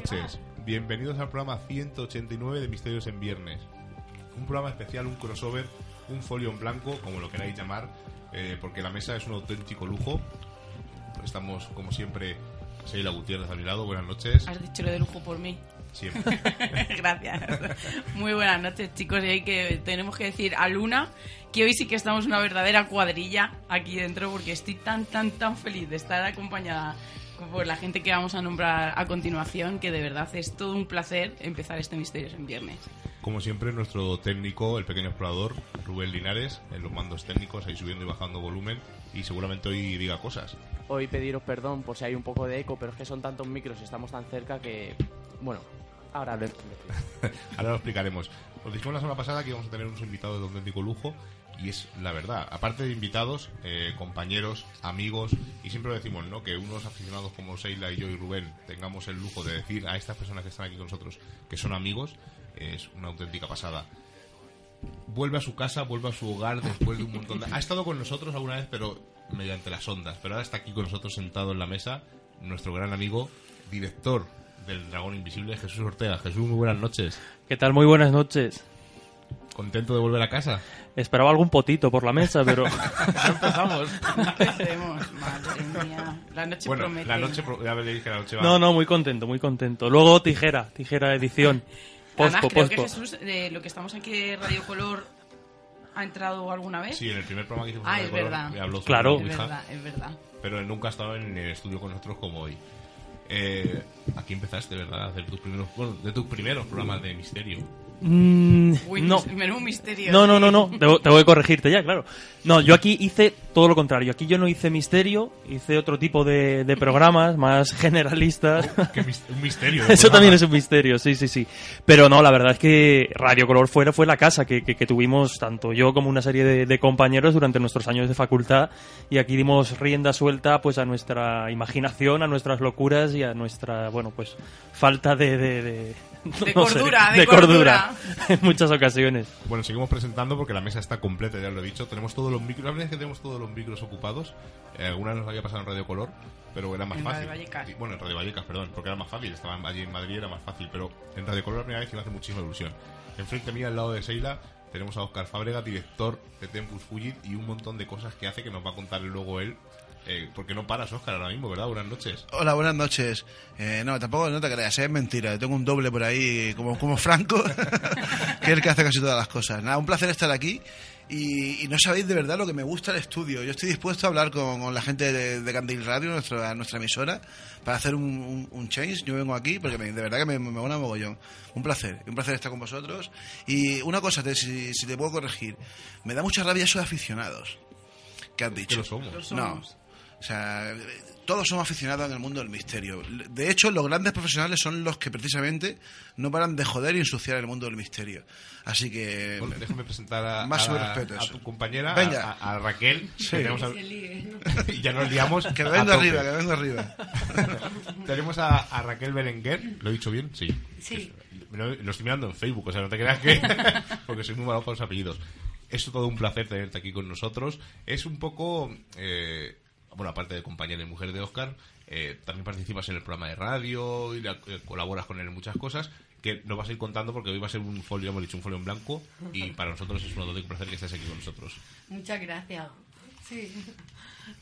Noches, bienvenidos al programa 189 de Misterios en Viernes. Un programa especial, un crossover, un folio en blanco, como lo queráis llamar, eh, porque la mesa es un auténtico lujo. Estamos, como siempre, Sheila Gutiérrez a mi lado, buenas noches. Has dicho lo de lujo por mí. Siempre. Gracias. Muy buenas noches, chicos. Y hay que tenemos que decir a Luna que hoy sí que estamos una verdadera cuadrilla aquí dentro porque estoy tan, tan, tan feliz de estar acompañada por la gente que vamos a nombrar a continuación que de verdad es todo un placer empezar este Misterios en Viernes. Como siempre, nuestro técnico, el pequeño explorador, Rubén Linares, en los mandos técnicos, ahí subiendo y bajando volumen, y seguramente hoy diga cosas. Hoy pediros perdón por si hay un poco de eco, pero es que son tantos micros y estamos tan cerca que... Bueno, ahora lo Ahora lo explicaremos. Os dijimos la semana pasada que íbamos a tener unos invitados de auténtico lujo, y es la verdad. Aparte de invitados, eh, compañeros, amigos, y siempre lo decimos, ¿no? Que unos aficionados como Seila y yo y Rubén tengamos el lujo de decir a estas personas que están aquí con nosotros que son amigos, es una auténtica pasada. Vuelve a su casa, vuelve a su hogar después de un montón de... Ha estado con nosotros alguna vez, pero mediante las ondas. Pero ahora está aquí con nosotros sentado en la mesa, nuestro gran amigo, director del Dragón Invisible, Jesús Ortega. Jesús, muy buenas noches. ¿Qué tal? Muy buenas noches. ¿Contento de volver a casa? Esperaba algún potito por la mesa, pero... ya empezamos. Empecemos, madre mía. La noche bueno, promete. la noche, pro- ya veréis que la noche va... No, no, muy contento, muy contento. Luego tijera, tijera edición. Además, Pospo, creo que. Jesús, de lo que estamos aquí de Radio Color, ¿ha entrado alguna vez? Sí, en el primer programa que hicimos Ah, es Color, verdad. habló sobre Claro. verdad, es verdad. pero nunca ha estado en el estudio con nosotros como hoy. Eh, aquí empezaste, ¿verdad? A hacer tus primeros, bueno, de tus primeros programas de misterio. Mm, Uy, no. menudo misterio. No, no, no, no. Tengo, tengo que corregirte ya, claro. No, yo aquí hice todo lo contrario. Aquí yo no hice misterio, hice otro tipo de, de programas más generalistas. Qué mis- un misterio. Eso programa. también es un misterio, sí, sí, sí. Pero no, la verdad es que Radio Color fuera fue la casa que, que- que tuvimos tanto yo como una serie de, de compañeros durante nuestros años de facultad y aquí dimos rienda suelta pues a nuestra imaginación, a nuestras locuras y a nuestra, bueno, pues falta de... De, de- no cordura, de cordura en muchas ocasiones. Bueno, seguimos presentando porque la mesa está completa, ya lo he dicho. Tenemos todos los micros. La verdad es que tenemos todos los micros ocupados. Eh, alguna nos había pasado en Radio Color, pero era más En fácil. Radio Vallecas. Y- Bueno, en Radio Vallecas, perdón, porque era más fácil. Estaba allí en Madrid, era más fácil. Pero en Radio Color la primera vez y me hace muchísima ilusión. Enfrente mía, al lado de Seila, tenemos a Oscar Fábrega, director de Tempus Fugit y un montón de cosas que hace que nos va a contar luego él. Eh, porque no paras, Oscar, ahora mismo, ¿verdad? Buenas noches. Hola, buenas noches. Eh, no, tampoco no te creas, es mentira. Tengo un doble por ahí, como, como Franco, que es el que hace casi todas las cosas. Nada, un placer estar aquí. Y, y no sabéis de verdad lo que me gusta el estudio. Yo estoy dispuesto a hablar con, con la gente de, de Candil Radio, nuestra, nuestra emisora, para hacer un, un, un change. Yo vengo aquí porque me- de verdad que me, me mola mogollón. Un placer, un placer estar con vosotros. Y una cosa, te- si, si te puedo corregir, me da mucha rabia esos aficionados que has dicho. lo somos. Lo No. O sea, todos somos aficionados en el mundo del misterio. De hecho, los grandes profesionales son los que precisamente no paran de joder y ensuciar el mundo del misterio. Así que... Bueno, déjame presentar a, Más tu compañera, Venga. a, a Raquel. y ya nos liamos. Que a vengo tope. arriba, que vengo arriba. Tenemos a, a Raquel Berenguer. ¿Lo he dicho bien? Sí. Sí. Lo, lo estoy mirando en Facebook, o sea, no te creas que... porque soy muy malo con los apellidos. Es todo un placer tenerte aquí con nosotros. Es un poco... eh, bueno, aparte de compañera y mujer de Oscar, eh, también participas en el programa de radio y la- eh, colaboras con él en muchas cosas que nos vas a ir contando porque hoy va a ser un folio, hemos dicho, un folio en blanco y para nosotros es un auténtico placer que estés aquí con nosotros. Muchas gracias. Sí.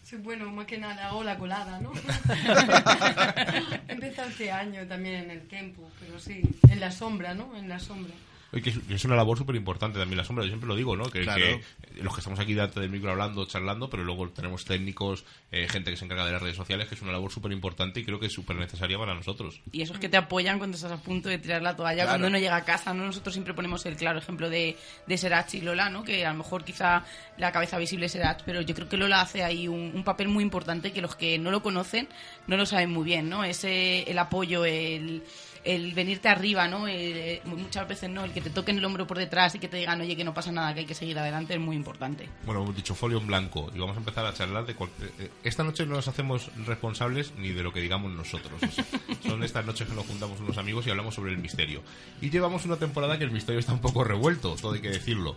Sí, bueno, más que nada hago la colada, ¿no? He empezado este año también en el tiempo, pero sí, en la sombra, ¿no? En la sombra. Oye, que es, que es una labor súper importante también la sombra, yo siempre lo digo, ¿no? Que, Claro. que los que estamos aquí delante del micro hablando, charlando, pero luego tenemos técnicos, eh, gente que se encarga de las redes sociales, que es una labor súper importante y creo que es súper necesaria para nosotros. Y esos que te apoyan cuando estás a punto de tirar la toalla, Claro. cuando uno llega a casa, ¿no? Nosotros siempre ponemos el claro ejemplo de, de Serach y Lola, ¿no? Que a lo mejor quizá la cabeza visible es Serach, pero yo creo que Lola hace ahí un, un papel muy importante que los que no lo conocen no lo saben muy bien, ¿no? Ese, el apoyo, el, el venirte arriba, ¿no? El- muchas veces, ¿no? El que te toquen el hombro por detrás y que te digan, oye, que no pasa nada, que hay que seguir adelante, es muy importante. Bueno, hemos dicho folio en blanco y vamos a empezar a charlar de... eh, eh, Esta noche no nos hacemos responsables ni de lo que digamos nosotros. o sea, son estas noches que nos juntamos unos amigos y hablamos sobre el misterio. Y llevamos una temporada que el misterio está un poco revuelto, todo hay que decirlo.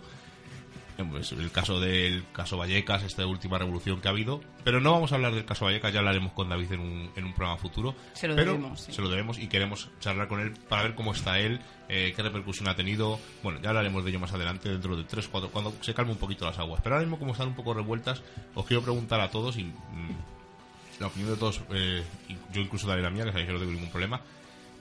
Pues, el caso del caso Vallecas, esta última revolución que ha habido. Pero no vamos a hablar del caso Vallecas, ya hablaremos con David en un, en un programa futuro. Se lo pero debemos, sí. Se lo debemos y queremos charlar con él para ver cómo está él, eh, qué repercusión ha tenido. Bueno, ya hablaremos de ello más adelante, dentro de 3 4 cuando se calme un poquito las aguas. Pero ahora mismo, como están un poco revueltas, os quiero preguntar a todos y. mm, la opinión de todos, eh, yo incluso daré la mía, que sabéis que no tengo ningún problema.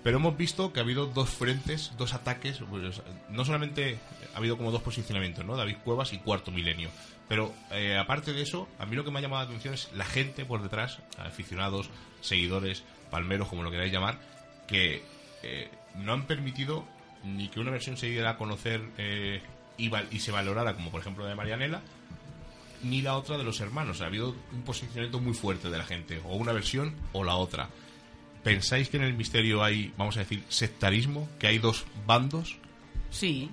Pero hemos visto que ha habido dos frentes, dos ataques. pues, no solamente ha habido como dos posicionamientos, ¿no? David Cuevas y Cuarto Milenio. Pero eh, aparte de eso, a mí lo que me ha llamado la atención es la gente por detrás, aficionados, seguidores, palmeros, como lo queráis llamar, que eh, no han permitido ni que una versión se diera a conocer eh, y, y se valorara, como por ejemplo la de Marianela, ni la otra de los hermanos. Ha habido un posicionamiento muy fuerte de la gente, o una versión o la otra. ¿Pensáis que en el misterio hay, vamos a decir, sectarismo? ¿Que hay dos bandos? Sí.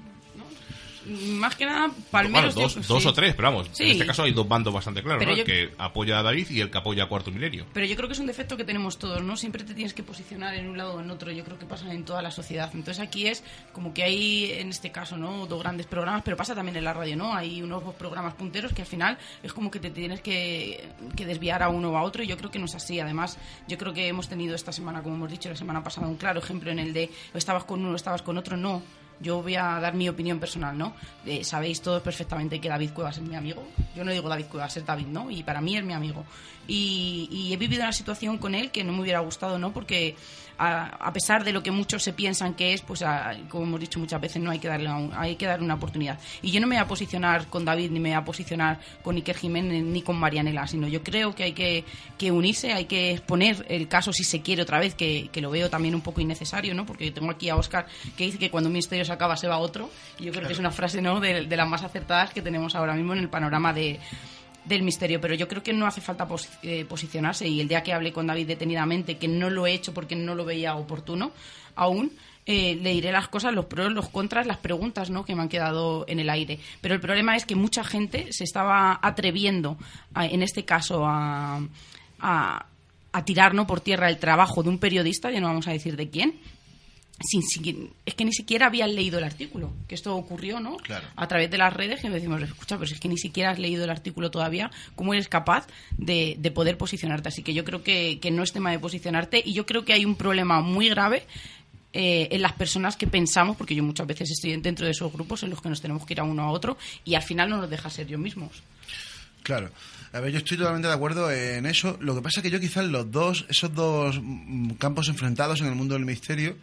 Más que nada, Palmeros... Bueno, dos, dos sí. o tres, pero vamos, en este caso hay dos bandos bastante claros, Pero ¿no? yo- El que apoya a David y el que apoya a Cuarto Milenio. Pero yo creo que es un defecto que tenemos todos, ¿no? Siempre te tienes que posicionar en un lado o en otro. Yo creo que pasa en toda la sociedad. Entonces aquí es como que hay, en este caso, ¿no? Dos grandes programas, pero pasa también en la radio, ¿no? Hay unos programas punteros que al final es como que te tienes que, que desviar a uno o a otro y yo creo que no es así. Además, yo creo que hemos tenido esta semana, como hemos dicho la semana pasada, un claro ejemplo en el de estabas con uno estabas con otro. No, yo voy a dar mi opinión personal, ¿no? Eh, sabéis todos perfectamente que David Cuevas es mi amigo. Yo no digo David Cuevas, es David, ¿no? Y para mí es mi amigo. Y, y he vivido una situación con él que no me hubiera gustado, ¿no? Porque a, a pesar de lo que muchos se piensan que es, pues como hemos dicho muchas veces, no hay que darle un- hay que darle una oportunidad. Y yo no me voy a posicionar con David, ni me voy a posicionar con Iker Jiménez, ni con Marianela, sino yo creo que hay que, que unirse, hay que exponer el caso si se quiere otra vez, que, que lo veo también un poco innecesario, ¿no? Porque tengo aquí a Oscar que dice que cuando un misterio se acaba se va otro. Y yo creo que es una frase, ¿no? De, de las más acertadas que tenemos ahora mismo en el panorama de, del misterio, pero yo creo que no hace falta eh, posicionarse y el día que hablé con David detenidamente, que no lo he hecho porque no lo veía oportuno aún, eh, le diré las cosas, los pros, los contras, las preguntas ¿no? que me han quedado en el aire. Pero el problema es que mucha gente se estaba atreviendo, a- en este caso, a, a, a tirar ¿no? por tierra el trabajo de un periodista, ya no vamos a decir de quién, sin, sin- es que ni siquiera habían leído el artículo, que esto ocurrió, ¿no? Claro. A través de las redes que decimos, escucha, pero si es que ni siquiera has leído el artículo todavía, ¿cómo eres capaz de, de poder posicionarte? Así que yo creo que, que no es tema de posicionarte y yo creo que hay un problema muy grave eh, en las personas que pensamos, porque yo muchas veces estoy dentro de esos grupos en los que nos tenemos que ir a uno a otro y al final no nos deja ser yo mismos. Claro. A ver, yo estoy totalmente de acuerdo en eso. Lo que pasa es que yo quizás los dos, esos dos mm, campos enfrentados en el mundo del misterio,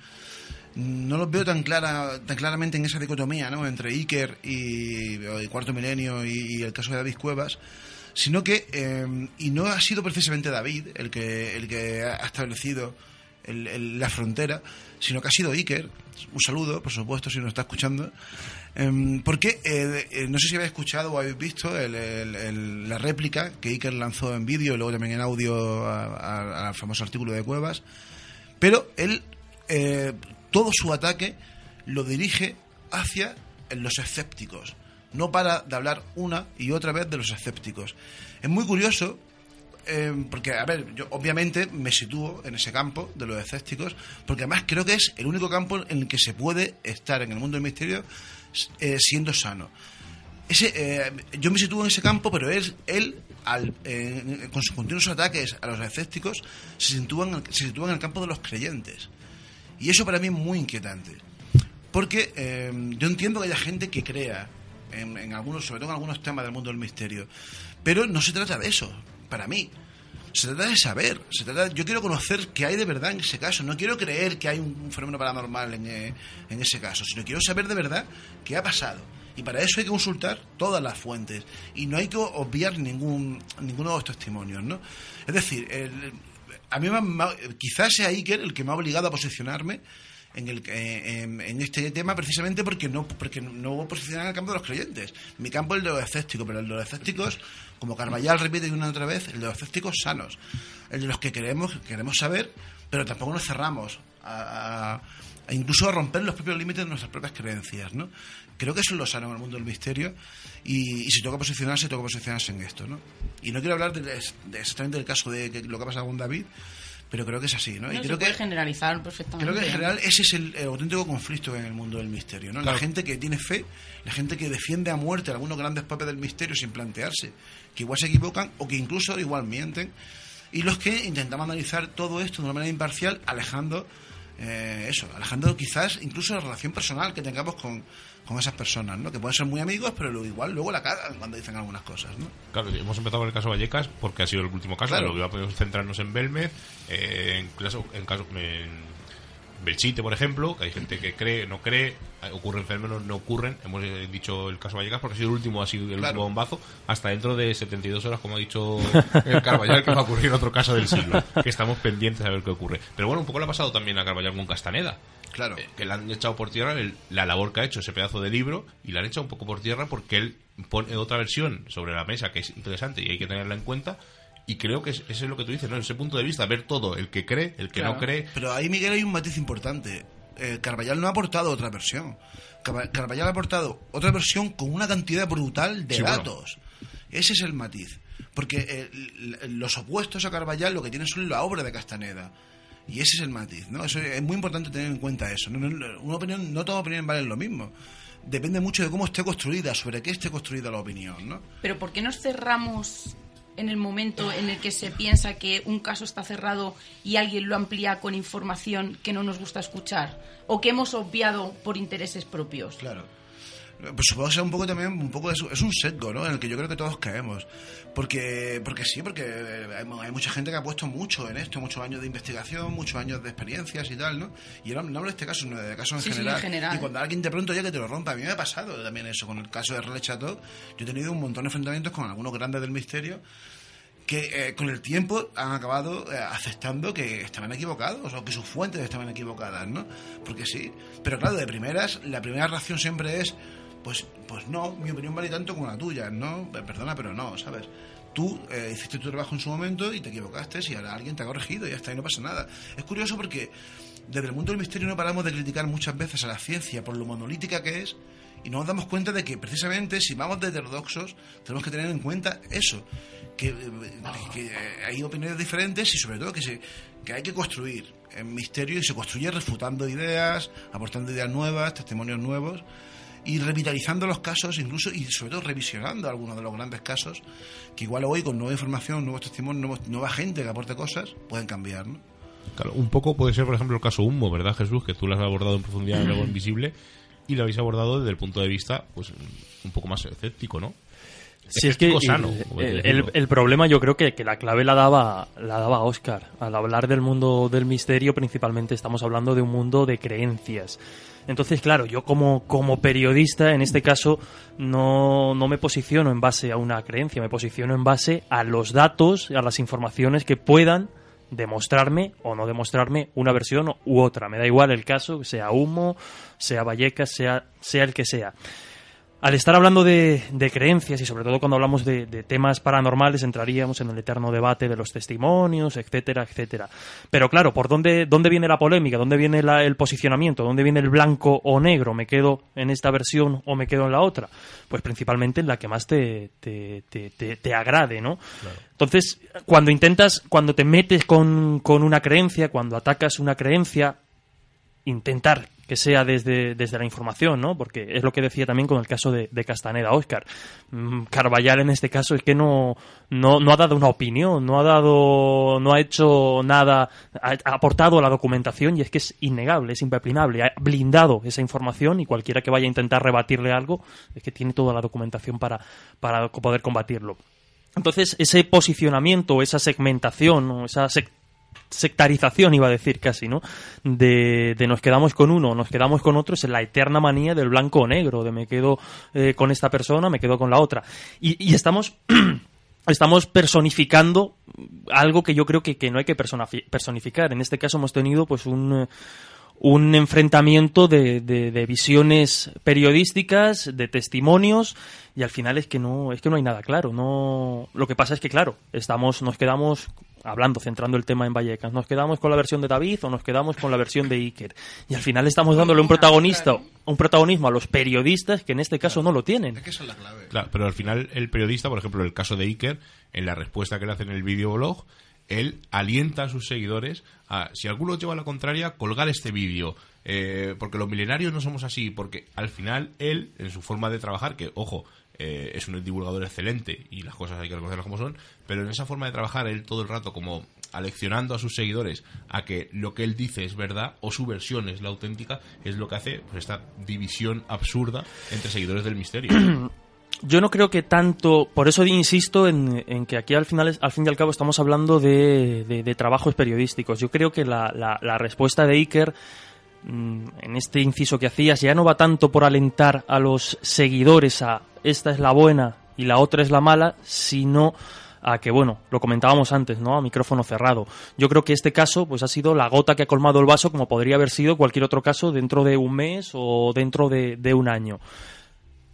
no los veo tan clara, tan claramente en esa dicotomía, ¿no? Entre Iker y, Cuarto Milenio y, el caso de David Cuevas, sino que, eh, y no ha sido precisamente David el que, el que ha establecido el- la frontera, sino que ha sido Iker. Un saludo, por supuesto, si nos está escuchando. Em, porque eh, eh, no sé si habéis escuchado o habéis visto el- la réplica que Iker lanzó en vídeo y luego también en audio al famoso artículo de Cuevas. Pero él, todo su ataque lo dirige hacia los escépticos. No para de hablar una y otra vez de los escépticos. Es muy curioso eh, porque, a ver, yo obviamente me sitúo en ese campo de los escépticos, porque además creo que es el único campo en el que se puede estar en el mundo del misterio eh, siendo sano. Eh, yo me sitúo en ese campo, pero él, él con sus continuos ataques a los escépticos, se se sitúa en el campo de los creyentes. Y eso para mí es muy inquietante. Porque eh, yo entiendo que haya gente que crea en, algunos, sobre todo en algunos temas del mundo del misterio, pero no se trata de eso, para mí. Se trata de saber, se trata, yo quiero conocer qué hay de verdad en ese caso, no quiero creer que hay un, un fenómeno paranormal en, eh, en ese caso, sino quiero saber de verdad qué ha pasado. Y para eso hay que consultar todas las fuentes y no hay que obviar ningún, ninguno de los testimonios, ¿no? Es decir, el- a mí me quizás sea Iker el que me ha obligado a posicionarme en, el, eh, en, este tema precisamente porque no porque no en el campo de los creyentes. Mi campo es el de los escépticos, pero el de los escépticos, como Carvallal repite una y otra vez, el de los escépticos sanos. El de los que queremos, queremos saber, pero tampoco nos cerramos a- a incluso a romper los propios límites de nuestras propias creencias, ¿no? Creo que eso es lo sano en el mundo del misterio y, y si toca posicionarse, toca posicionarse en esto, ¿no? Y no quiero hablar de, de exactamente del caso de lo que ha pasado con David, pero creo que es así, ¿no? No, y se puede que generalizar perfectamente. Creo que en general ese es el, el auténtico conflicto en el mundo del misterio, ¿no? La gente que tiene fe, la gente que defiende a muerte a algunos grandes papes del misterio sin plantearse, que igual se equivocan o que incluso igual mienten, y los que intentamos analizar todo esto de una manera imparcial, alejando eh, eso, alejando quizás incluso la relación personal que tengamos con, con esas personas, ¿no? Que pueden ser muy amigos, pero lo igual luego la cagan cuando dicen algunas cosas, ¿no? Claro, hemos empezado con el caso Vallecas porque ha sido el último caso, Claro. lo que iba a poder centrarnos en Belmez, eh, en caso, en caso en Belchite, por ejemplo, que hay gente que cree, no cree, ocurren fenómenos, no ocurren. Hemos eh, dicho el caso Vallecas porque ha sido el último, ha sido el Claro. último bombazo, hasta dentro de 72 horas, como ha dicho el Carballal, que va a ocurrir otro caso del siglo, que estamos pendientes a ver qué ocurre. Pero bueno, un poco le ha pasado también a Carballal con Castaneda. Claro. Eh, que le han echado por tierra el- la labor que ha hecho ese pedazo de libro y la han echado un poco por tierra porque él pone otra versión sobre la mesa que es interesante y hay que tenerla en cuenta y creo que es, ese es lo que tú dices, ¿no? Ese punto de vista, ver todo, el que cree, el que no cree. Pero ahí, Miguel, hay un matiz importante. Eh, Carballal no ha aportado otra versión. Carva- Carballal ha aportado otra versión con una cantidad brutal de Sí, bueno. datos. Ese es el matiz. Porque eh, los opuestos a Carballal lo que tienen son la obra de Castaneda. Y ese es el matiz, ¿no? Eso es muy importante tener en cuenta eso. No, no- no- una opinión, no toda opinión vale lo mismo. Depende mucho de cómo esté construida, sobre qué esté construida la opinión, ¿no? Pero ¿por qué nos cerramos en el momento en el que se piensa que un caso está cerrado y alguien lo amplía con información que no nos gusta escuchar? ¿O que hemos obviado por intereses propios? Claro. Pues supongo que sea un poco también, un poco es, es un sesgo, ¿no? En el que yo creo que todos caemos. Porque, porque sí, porque hay, hay mucha gente que ha puesto mucho en esto, muchos años de investigación, muchos años de experiencias y tal, ¿no? Y yo no, no hablo de este caso, sino de casos en, Sí, sí, general. en general. Y cuando alguien de pronto ya que te lo rompa, a mí me ha pasado también eso, con el caso de Relais Chateau, yo he tenido un montón de enfrentamientos con algunos grandes del misterio que eh, con el tiempo han acabado eh, aceptando que estaban equivocados o que sus fuentes estaban equivocadas, ¿no? Porque sí, pero claro, de primeras, la primera reacción siempre es, pues, pues no, mi opinión vale tanto como la tuya, ¿no? Perdona, pero no, ¿sabes? Tú eh, hiciste tu trabajo en su momento y te equivocaste y ahora alguien te ha corregido y está, y no pasa nada. Es curioso porque desde el mundo del misterio no paramos de criticar muchas veces a la ciencia por lo monolítica que es y no nos damos cuenta de que precisamente si vamos de heterodoxos tenemos que tener en cuenta eso, que, eh, eh, hay opiniones diferentes y sobre todo que hay que construir en misterio y se construye refutando ideas, aportando ideas nuevas, testimonios nuevos y revitalizando los casos incluso y sobre todo revisionando algunos de los grandes casos que igual hoy con nueva información, nuevos testimonios, nuevos- nueva gente que aporte cosas pueden cambiar, ¿no? Claro, un poco puede ser, por ejemplo, el caso Humo, ¿verdad, Jesús? Que tú lo has abordado en profundidad en Luego Invisible y lo habéis abordado desde el punto de vista, pues, un poco más escéptico, ¿no? Si es que sano, el, el- el problema yo creo que, que la clave la daba, la daba Oscar. Al hablar del mundo del misterio, principalmente estamos hablando de un mundo de creencias. Entonces, claro, yo como, como periodista, en este caso, no, no me posiciono en base a una creencia, me posiciono en base a los datos, a las informaciones que puedan demostrarme o no demostrarme una versión u otra. Me da igual el caso, sea Humo, sea Vallecas, sea, sea el que sea. Al estar hablando de, de creencias y sobre todo cuando hablamos de, de temas paranormales entraríamos en el eterno debate de los testimonios, etcétera, etcétera. Pero claro, ¿por dónde, dónde viene la polémica? ¿Dónde viene la- el posicionamiento? ¿Dónde viene el blanco o negro? ¿Me quedo en esta versión o me quedo en la otra? Pues principalmente en la que más te, te, te, te- te agrade, ¿no? Entonces, cuando intentas, cuando te metes con, con una creencia, cuando atacas una creencia, intentar que sea desde, desde la información, ¿no? Porque es lo que decía también con el caso de, Castaneda, Oscar. Mm, Carballal en este caso es que no, no, no ha dado una opinión, no ha dado, no ha hecho nada, ha, aportado la documentación y es que es innegable, es impepinable, ha blindado esa información y cualquiera que vaya a intentar rebatirle algo es que tiene toda la documentación para, para poder combatirlo. Entonces, ese posicionamiento, esa segmentación, esa sectarización, iba a decir casi, ¿no? De, de nos quedamos con uno, nos quedamos con otro, es la eterna manía del blanco o negro, de me quedo eh, con esta persona, me quedo con la otra. Y, estamos. Estamos personificando algo que yo creo que, que no hay que personificar. En este caso hemos tenido pues un, un enfrentamiento de, de- de visiones periodísticas, de testimonios, y al final es que no, es que no hay nada claro. No, lo que pasa es que claro, estamos, nos quedamos hablando, centrando el tema en Vallecas, nos quedamos con la versión de David o nos quedamos con la versión de Iker. Y al final estamos dándole un protagonista, un protagonismo a los periodistas que en este caso no lo tienen. Es que esa es la clave. Claro, pero al final el periodista, por ejemplo, en el caso de Iker, en la respuesta que le hace en el videoblog, él alienta a sus seguidores a, si alguno lleva la contraria, colgar este vídeo. Eh, porque los milenarios no somos así, porque al final él, en su forma de trabajar, que, ojo, eh, es un divulgador excelente y las cosas hay que reconocerlas como son, pero en esa forma de trabajar, él todo el rato como aleccionando a sus seguidores a que lo que él dice es verdad o su versión es la auténtica, es lo que hace pues, esta división absurda entre seguidores del misterio. Yo no creo que tanto, por eso insisto en, en que aquí al final, al fin y al cabo estamos hablando de, de- trabajos periodísticos. Yo creo que la, la- respuesta de Iker en este inciso que hacías ya no va tanto por alentar a los seguidores a esta es la buena y la otra es la mala, sino a que, bueno, lo comentábamos antes, ¿no? A micrófono cerrado. Yo creo que este caso, pues ha sido la gota que ha colmado el vaso, como podría haber sido cualquier otro caso dentro de un mes o dentro de, un año.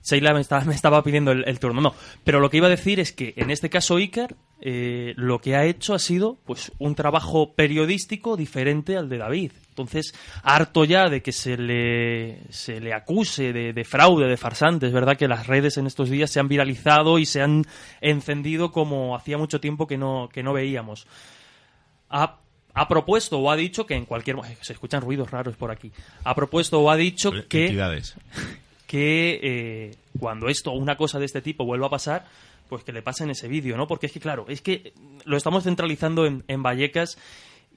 Sheila me estaba, me estaba pidiendo el, turno. No, pero lo que iba a decir es que en este caso Iker eh, lo que ha hecho ha sido pues un trabajo periodístico diferente al de David. Entonces, harto ya de que se le, se le acuse de, de fraude, de farsante. Es verdad que las redes en estos días se han viralizado y se han encendido como hacía mucho tiempo que no, que no veíamos. Ha, ha propuesto o ha dicho que en cualquier... Se escuchan ruidos raros por aquí. Ha propuesto o ha dicho que Entidades. que eh, cuando esto o una cosa de este tipo vuelva a pasar, pues que le pasen ese vídeo, ¿no? Porque es que, claro, es que lo estamos centralizando en, en Vallecas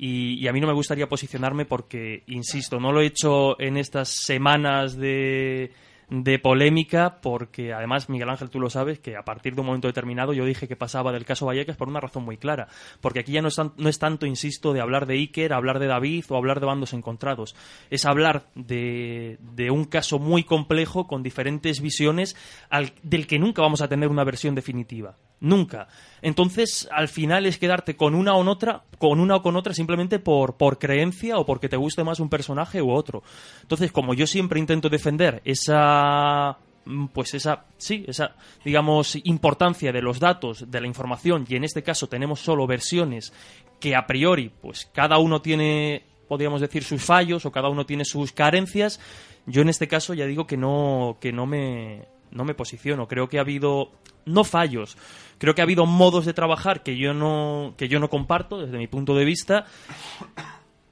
y, a mí no me gustaría posicionarme porque, insisto, no lo he hecho en estas semanas de, de polémica porque, además, Miguel Ángel, tú lo sabes, que a partir de un momento determinado yo dije que pasaba del caso Vallecas por una razón muy clara. Porque aquí ya no es, tan- no es tanto, insisto, de hablar de Iker, hablar de David o hablar de bandos encontrados. Es hablar de, de un caso muy complejo con diferentes visiones al- del que nunca vamos a tener una versión definitiva. Nunca. Entonces, al final es quedarte con una o otra, con una o con otra simplemente por, por creencia o porque te guste más un personaje u otro. Entonces, como yo siempre intento defender esa mm, pues esa sí esa digamos importancia de los datos de la información y en este caso tenemos solo versiones que a priori pues cada uno tiene podríamos decir sus fallos o cada uno tiene sus carencias yo en este caso ya digo que no que no me no me posiciono creo que ha habido no fallos creo que ha habido modos de trabajar que yo no que yo no comparto desde mi punto de vista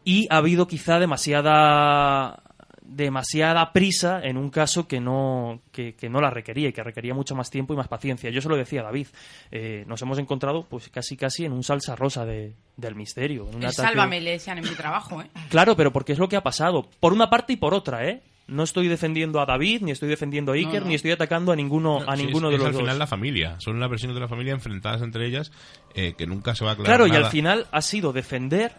y ha habido quizá demasiada demasiada prisa en un caso que no que, que no la requería y que requería mucho más tiempo y más paciencia. Yo se lo decía a David, eh, nos hemos encontrado pues casi casi en un salsa rosa de, del misterio. En un El ataque- sálvame, le decían en mi trabajo, ¿eh? Claro, pero porque es lo que ha pasado. Por una parte y por otra, ¿eh? No estoy defendiendo a David, ni estoy defendiendo a Iker, No, no. ni estoy atacando a ninguno, a Sí, ninguno es, de es los al dos. final la familia. Son las versiones de la familia enfrentadas entre ellas eh, que nunca se va a aclarar Claro, y al final ha sido defender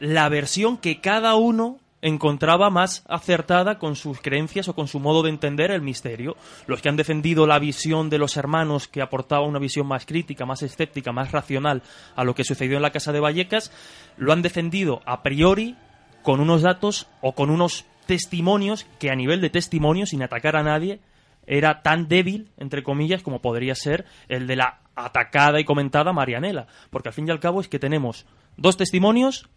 la versión que cada uno encontraba más acertada con sus creencias o con su modo de entender el misterio. Los que han defendido la visión de los hermanos que aportaba una visión más crítica, más escéptica, más racional a lo que sucedió en la Casa de Vallecas, lo han defendido a priori con unos datos o con unos testimonios que a nivel de testimonios, sin atacar a nadie, era tan débil, entre comillas, como podría ser el de la atacada y comentada Marianela. Porque al fin y al cabo es que tenemos dos testimonios,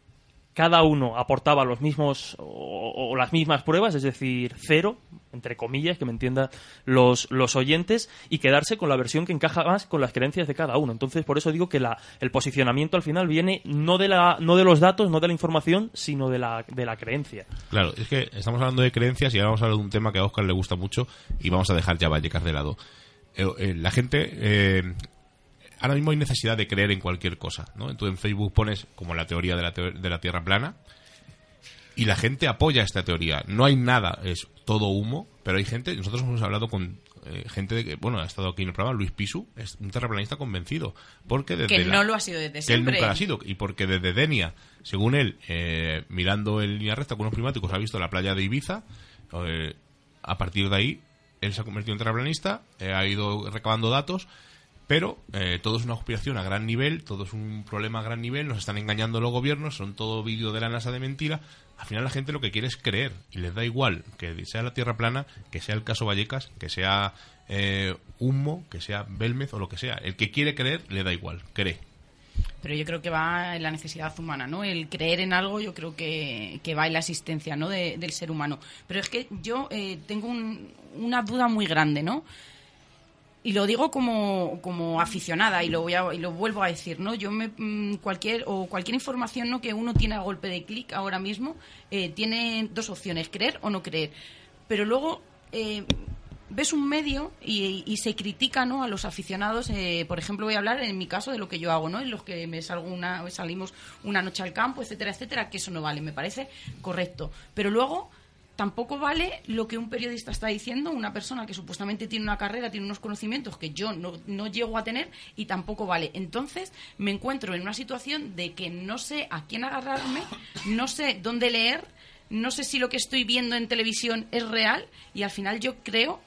cada uno aportaba los mismos o, las mismas pruebas, es decir, cero, entre comillas, que me entiendan los, los oyentes, y quedarse con la versión que encaja más con las creencias de cada uno. Entonces, por eso digo que la, el posicionamiento al final viene no de, la, no de los datos, no de la información, sino de la, de la creencia. Claro, es que estamos hablando de creencias y ahora vamos a hablar de un tema que a Oscar le gusta mucho y vamos a dejar ya Vallecas de lado. Eh, eh, la gente eh, ahora mismo hay necesidad de creer en cualquier cosa, ¿no? Tú en Facebook pones como la teoría de la, teo- de la Tierra plana y la gente apoya esta teoría. No hay nada, es todo humo, pero hay gente, nosotros hemos hablado con eh, gente de que, bueno, ha estado aquí en el programa, Luis Pisu, es un terraplanista convencido, porque desde Que la- no lo ha sido desde que él siempre. nunca lo ha sido, y porque desde Denia, según él, eh, mirando en línea recta con unos primáticos, ha visto la playa de Ibiza, eh, a partir de ahí, él se ha convertido en terraplanista, eh, ha ido recabando datos, pero eh, todo es una conspiración a gran nivel, todo es un problema a gran nivel, nos están engañando los gobiernos, son todo vídeo de la NASA de mentira. Al final la gente lo que quiere es creer y les da igual que sea la Tierra plana, que sea el caso Vallecas, que sea eh, Humo, que sea Belmez o lo que sea. El que quiere creer le da igual, cree. Pero yo creo que va en la necesidad humana, ¿no? El creer en algo yo creo que, que va en la existencia, ¿no? de- del ser humano. Pero es que yo eh, tengo un- una duda muy grande, ¿no? Y lo digo como, como aficionada y lo voy a, y lo vuelvo a decir, ¿no? Yo me mm, cualquier o cualquier información ¿no? que uno tiene a golpe de clic ahora mismo eh, tiene dos opciones, creer o no creer. Pero luego eh, ves un medio y, se critica ¿no? a los aficionados. eh, por ejemplo, voy a hablar en mi caso de lo que yo hago, ¿no? En los que me salgo una, salimos una noche al campo, etcétera, etcétera, que eso no vale, me parece correcto. Pero luego tampoco vale lo que un periodista está diciendo, una persona que supuestamente tiene una carrera, tiene unos conocimientos que yo no, llego a tener y tampoco vale. Entonces me encuentro en una situación de que no sé a quién agarrarme, no sé dónde leer, no sé si lo que estoy viendo en televisión es real y al final yo creo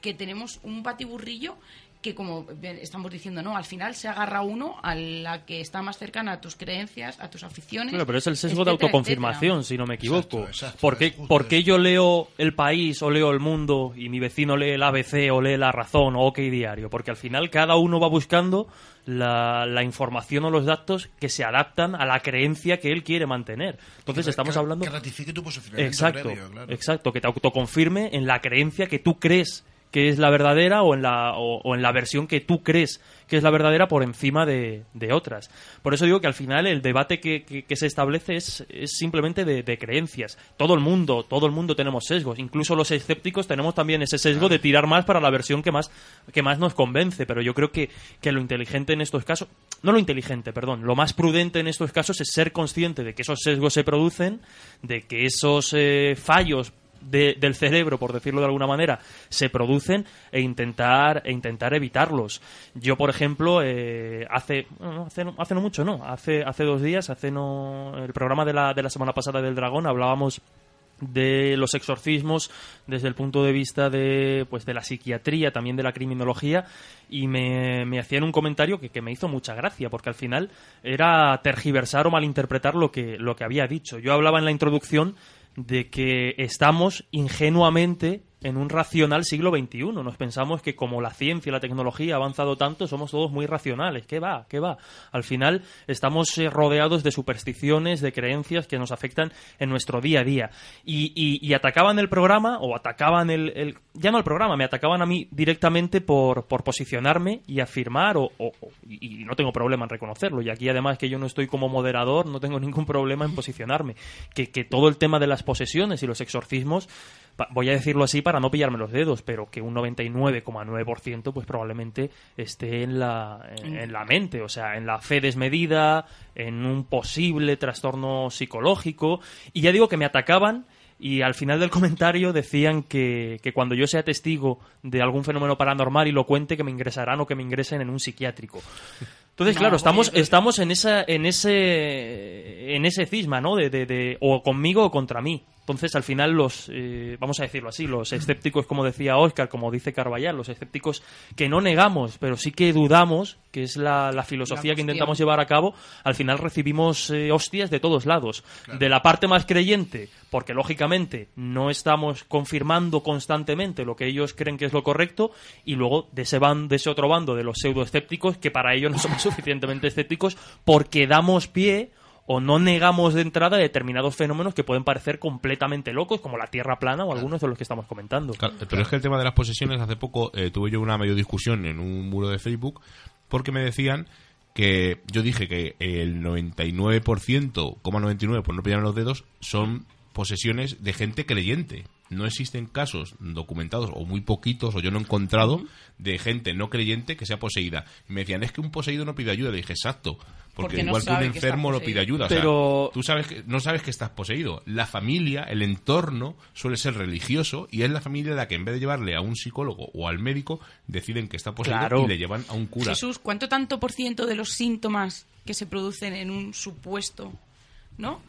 que tenemos un batiburrillo que como estamos diciendo, no, al final se agarra uno a la que está más cercana a tus creencias, a tus aficiones. Claro, pero es el sesgo de autoconfirmación, etcétera. si no me equivoco. Exacto, exacto, ¿Por, qué, por yo leo El País o leo El Mundo y mi vecino lee el ABC o lee La Razón o OK Diario? Porque al final cada uno va buscando la, la información o los datos que se adaptan a la creencia que él quiere mantener. Entonces Que- estamos que- hablando... Que ratifique tu posicionamiento Exacto, previo, claro. exacto, que te autoconfirme en la creencia que tú crees que es la verdadera o en la, o, en la versión que tú crees que es la verdadera por encima de, de otras. Por eso digo que al final el debate que, que- que se establece es, es simplemente de, de creencias. Todo el mundo, todo el mundo tenemos sesgos, incluso los escépticos tenemos también ese sesgo de tirar más para la versión que más, que más nos convence, pero yo creo que, que lo inteligente en estos casos, no lo inteligente, perdón, lo más prudente en estos casos es ser consciente de que esos sesgos se producen, de que esos eh, fallos de- del cerebro, por decirlo de alguna manera, se producen e intentar e intentar evitarlos. Yo, por ejemplo, eh, hace no, hace hace no mucho, no, hace hace dos días, hace no el programa de la de la semana pasada del dragón hablábamos de los exorcismos desde el punto de vista de pues de la psiquiatría también de la criminología y me, me hacían un comentario que, que me hizo mucha gracia porque al final era tergiversar o malinterpretar lo que lo que había dicho yo hablaba en la introducción de que estamos ingenuamente en un racional siglo XXI. Nos pensamos que como la ciencia y la tecnología ha avanzado tanto, somos todos muy racionales. ¿Qué va? ¿Qué va? Al final estamos eh, rodeados de supersticiones, de creencias que nos afectan en nuestro día a día. Y, atacaban el programa, o atacaban el, Ya no el programa, me atacaban a mí directamente por, por posicionarme y afirmar, o, o- y, y no tengo problema en reconocerlo. Y aquí además que yo no estoy como moderador, no tengo ningún problema en posicionarme. Que, que todo el tema de las posesiones y los exorcismos voy a decirlo así para no pillarme los dedos, pero que un 99,9% pues probablemente esté en la, en, en la mente, o sea, en la fe desmedida, en un posible trastorno psicológico. Y ya digo que me atacaban y al final del comentario decían que, que cuando yo sea testigo de algún fenómeno paranormal y lo cuente, que me ingresarán o que me ingresen en un psiquiátrico. Entonces, No, claro, estamos, estamos en esa, en ese, en ese cisma, ¿no? De, de, de- o conmigo o contra mí. Entonces, al final, los, eh, vamos a decirlo así, los escépticos, como decía Oscar, como dice Carballal, los escépticos que no negamos, pero sí que dudamos, que es la, la filosofía La que intentamos llevar a cabo, al final recibimos eh, hostias de todos lados. De la parte más creyente, porque lógicamente no estamos confirmando constantemente lo que ellos creen que es lo correcto, y luego de ese, ban- de ese otro bando de los pseudoescépticos, que para ellos no somos suficientemente escépticos, porque damos pie o no negamos de entrada determinados fenómenos que pueden parecer completamente locos, como la Tierra plana o algunos de los que estamos comentando. Claro, pero es que el tema de las posesiones, hace poco eh, tuve yo una medio discusión en un muro de Facebook porque me decían que yo dije que el 99%, 99, por no pillar los dedos, son posesiones de gente creyente. No existen casos documentados, o muy poquitos, o yo no he encontrado, de gente no creyente que sea poseída. Y me decían, es que un poseído no pide ayuda. Le dije, exacto. Porque, Porque no igual que un enfermo no pide ayuda. O sea, Pero- tú sabes que, no sabes que estás poseído. La familia, el entorno, suele ser religioso y es la familia la que en vez de llevarle a un psicólogo o al médico, deciden que está poseído Claro. y le llevan a un cura. Jesús, ¿cuánto tanto por ciento de los síntomas que se producen en un supuesto, ¿no?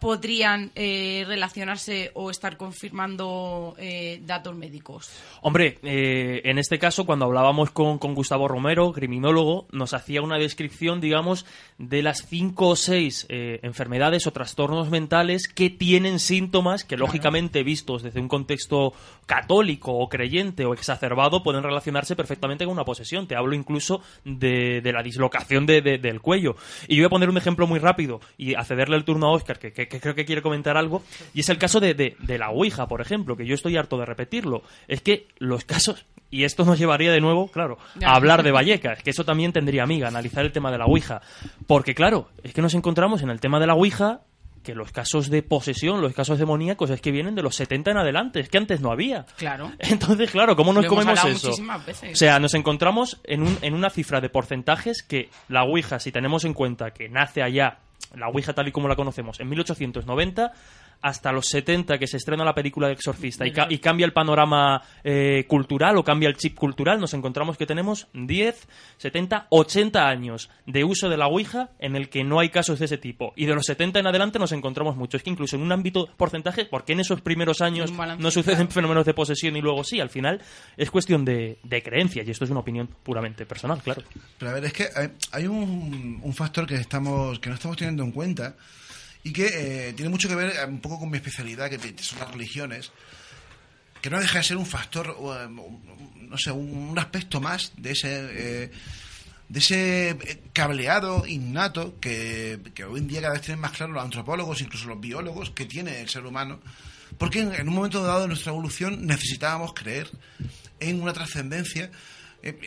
Podrían eh, relacionarse o estar confirmando eh, datos médicos? Hombre, eh, en este caso, cuando hablábamos con, con Gustavo Romero, criminólogo, nos hacía una descripción, digamos, de las cinco o seis eh, enfermedades o trastornos mentales que tienen síntomas que, lógicamente, vistos desde un contexto católico o creyente o exacerbado, pueden relacionarse perfectamente con una posesión. Te hablo incluso de, de la dislocación de- de- del cuello. Y yo voy a poner un ejemplo muy rápido y a cederle el turno a Oscar, que, que- que creo que quiere comentar algo, y es el caso de, de- de la Ouija, por ejemplo, que yo estoy harto de repetirlo. Es que los casos, y esto nos llevaría de nuevo, claro, a hablar de Vallecas, que eso también tendría amiga, analizar el tema de la Ouija. Porque claro, es que nos encontramos en el tema de la Ouija que los casos de posesión, los casos demoníacos, es que vienen de los 70 en adelante, es que antes no había. Claro. Entonces, claro, ¿cómo nos Lo comemos eso? veces. O sea, nos encontramos en, un- en una cifra de porcentajes que la Ouija, si tenemos en cuenta que nace allá, la Ouija tal y como la conocemos, en 1890, hasta los 70 que se estrena la película de Exorcista y, ca- y cambia el panorama eh, cultural o cambia el chip cultural, nos encontramos que tenemos 10, 70, 80 años de uso de la Ouija en el que no hay casos de ese tipo. Y de los 70 en adelante nos encontramos mucho. Es que incluso en un ámbito porcentaje, porque en esos primeros años no suceden fenómenos de posesión y luego sí, al final es cuestión de, de creencias y esto es una opinión puramente personal, claro. Pero a ver, es que hay, hay un, un factor que estamos que no estamos teniendo en cuenta y que eh, tiene mucho que ver eh, un poco con mi especialidad, que son las religiones, que no deja de ser un factor, eh, no sé, un, aspecto más de ese... eh, de ese cableado innato que, que hoy en día cada vez tienen más claro los antropólogos, incluso los biólogos, que tiene el ser humano, porque en, un momento dado de nuestra evolución necesitábamos creer en una trascendencia.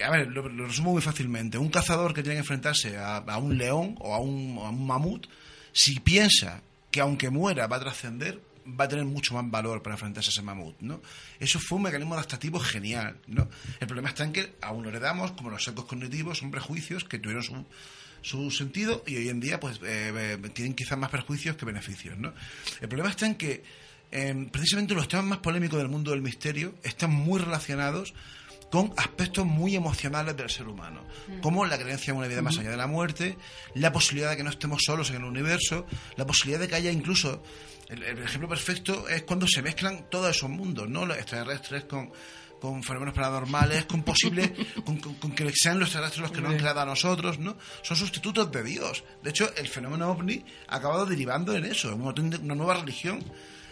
A ver, lo, resumo muy fácilmente. Un cazador que tiene que enfrentarse a, a un león o a un, a un mamut, si piensa que aunque muera va a trascender, va a tener mucho más valor para enfrentarse a ese mamut, ¿no? Eso fue un mecanismo adaptativo genial, ¿no? El problema está en que aún heredamos, como los secos cognitivos, son prejuicios que tuvieron su, su sentido y hoy en día pues eh, eh, tienen quizás más perjuicios que beneficios, ¿no? El problema está en que eh, precisamente los temas más polémicos del mundo del misterio están muy relacionados con aspectos muy emocionales del ser humano, como la creencia en una vida más allá de la muerte, la posibilidad de que no estemos solos en el universo, la posibilidad de que haya incluso, el, el ejemplo perfecto es cuando se mezclan todos esos mundos, ¿no? Los extraterrestres con, con fenómenos paranormales, con posibles, con, con- con que sean los extraterrestres los que nos han creado a nosotros, ¿no? Son sustitutos de Dios. De hecho, el fenómeno ovni ha acabado derivando en eso, en una nueva religión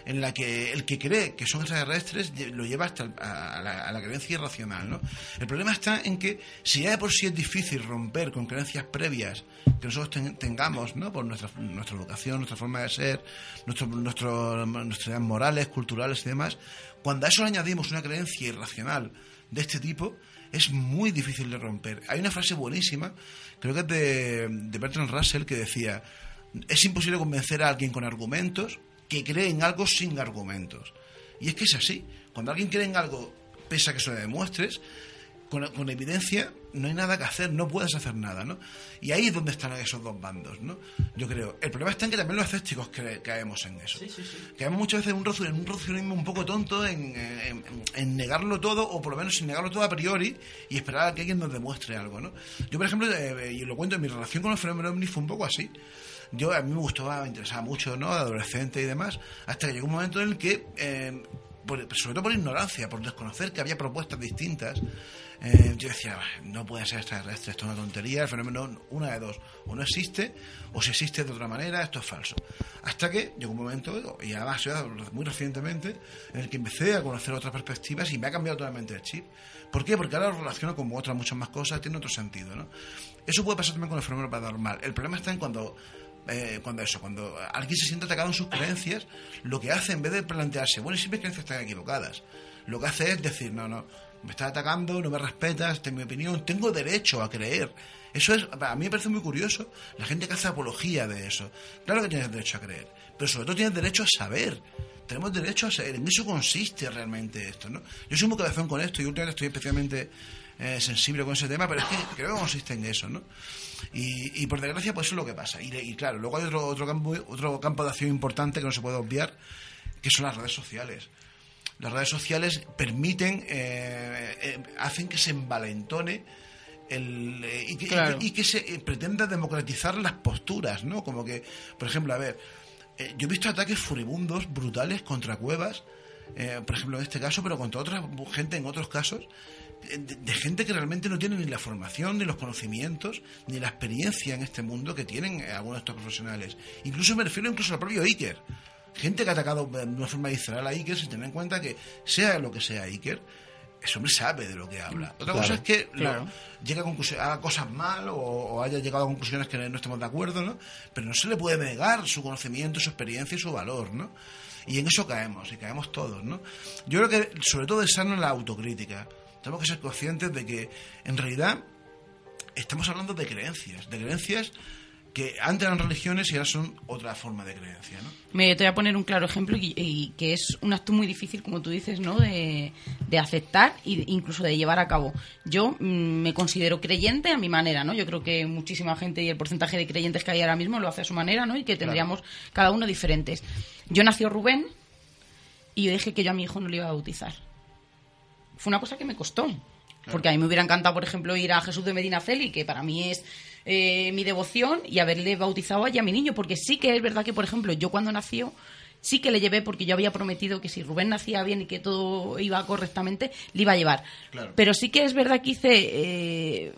en la que el que cree que son extraterrestres lo lleva hasta a, la, a la creencia irracional, ¿no? El problema está en que si ya de por sí es difícil romper con creencias previas que nosotros ten- tengamos, ¿no? Por nuestra, nuestra educación, nuestra forma de ser, nuestras ideas morales, culturales y demás, cuando a eso le añadimos una creencia irracional de este tipo, es muy difícil de romper. Hay una frase buenísima, creo que es de, de Bertrand Russell, que decía, es imposible convencer a alguien con argumentos que cree en algo sin argumentos. Y es que es así. Cuando alguien cree en algo, pese a que se lo demuestres, con, con evidencia no hay nada que hacer, no puedes hacer nada, ¿no? Y ahí es donde están esos dos bandos, ¿no? Yo creo. El problema está en que también los escépticos caemos en eso. Caemos muchas veces en un, en un poco tonto, en, en- en negarlo todo, o por lo menos sin negarlo todo a priori, y esperar a que alguien nos demuestre algo, ¿no? Yo, por ejemplo, eh, y lo cuento, mi relación con el fenómeno ovni fue un poco así. Yo, a mí me gustaba, me interesaba mucho, ¿no? Adolescente y demás, hasta que llegó un momento en el que, eh, por- sobre todo por ignorancia, por desconocer que había propuestas distintas, eh, yo decía, "Bah, no puede ser extraterrestre, esto es una tontería, el fenómeno, una de dos, o no existe, o si existe de otra manera, esto es falso. Hasta que llegó un momento, y además muy recientemente, en el que empecé a conocer otras perspectivas y me ha cambiado totalmente el chip. ¿Por qué? Porque ahora lo relaciono con otras muchas más cosas, tiene otro sentido, ¿no? Eso puede pasar también con el fenómeno paranormal. El problema está en cuando eh, cuando eso, cuando alguien se siente atacado en sus creencias, lo que hace en vez de plantearse, bueno, y si mis creencias están equivocadas, lo que hace es decir, no, no, me estás atacando, no me respetas, es mi opinión, tengo derecho a creer. Eso es, a mí me parece muy curioso, la gente que hace apología de eso. Claro que tienes derecho a creer, pero sobre todo tienes derecho a saber. Tenemos derecho a saber, en eso consiste realmente esto, ¿no? Yo soy muy cabezón con esto y últimamente estoy especialmente eh, sensible con ese tema, pero es que creo que consiste en eso, ¿no? Y, y por desgracia, pues eso es lo que pasa. Y, y claro, luego hay otro, otro, campo, otro campo de acción importante que no se puede obviar, que son las redes sociales. Las redes sociales permiten, eh, eh, hacen que se envalentone el, eh, y, que, Claro. y que- y que se pretenda democratizar las posturas, ¿no? Como que, por ejemplo, a ver, eh, yo he visto ataques furibundos, brutales contra cuevas, eh, por ejemplo en este caso, pero contra otra gente en otros casos, de, de gente que realmente no tiene ni la formación, ni los conocimientos, ni la experiencia en este mundo que tienen eh, algunos de estos profesionales. Incluso me refiero incluso al propio Iker. Gente que ha atacado de una forma visceral a Iker sin tener en cuenta que, sea lo que sea Iker, ese hombre sabe de lo que habla. Otra cosa es que claro. llega a haga cosas mal o, o haya llegado a conclusiones que no estemos de acuerdo, ¿no? Pero no se le puede negar su conocimiento, su experiencia y su valor, ¿no? Y en eso caemos, y caemos todos, ¿no? Yo creo que sobre todo es sano la autocrítica. Tenemos que ser conscientes de que en realidad estamos hablando de creencias, de creencias que antes eran religiones y ahora son otra forma de creencia, ¿no? Me te voy a poner un claro ejemplo y, y que es un acto muy difícil, como tú dices, ¿no? De, de aceptar e incluso de llevar a cabo. Yo mm, me considero creyente a mi manera, ¿no? Yo creo que muchísima gente y el porcentaje de creyentes que hay ahora mismo lo hace a su manera, ¿no? Y que tendríamos cada uno diferentes. Yo nació Rubén y yo dije que yo a mi hijo no le iba a bautizar. Fue una cosa que me costó. Porque a mí me hubiera encantado, por ejemplo, ir a Jesús de Medina Celi, que para mí es eh, mi devoción, y haberle bautizado allí a mi niño. Porque sí que es verdad que, por ejemplo, yo cuando nació, sí que le llevé porque yo había prometido que si Rubén nacía bien y que todo iba correctamente, le iba a llevar. Claro. Pero sí que es verdad que hice. eh,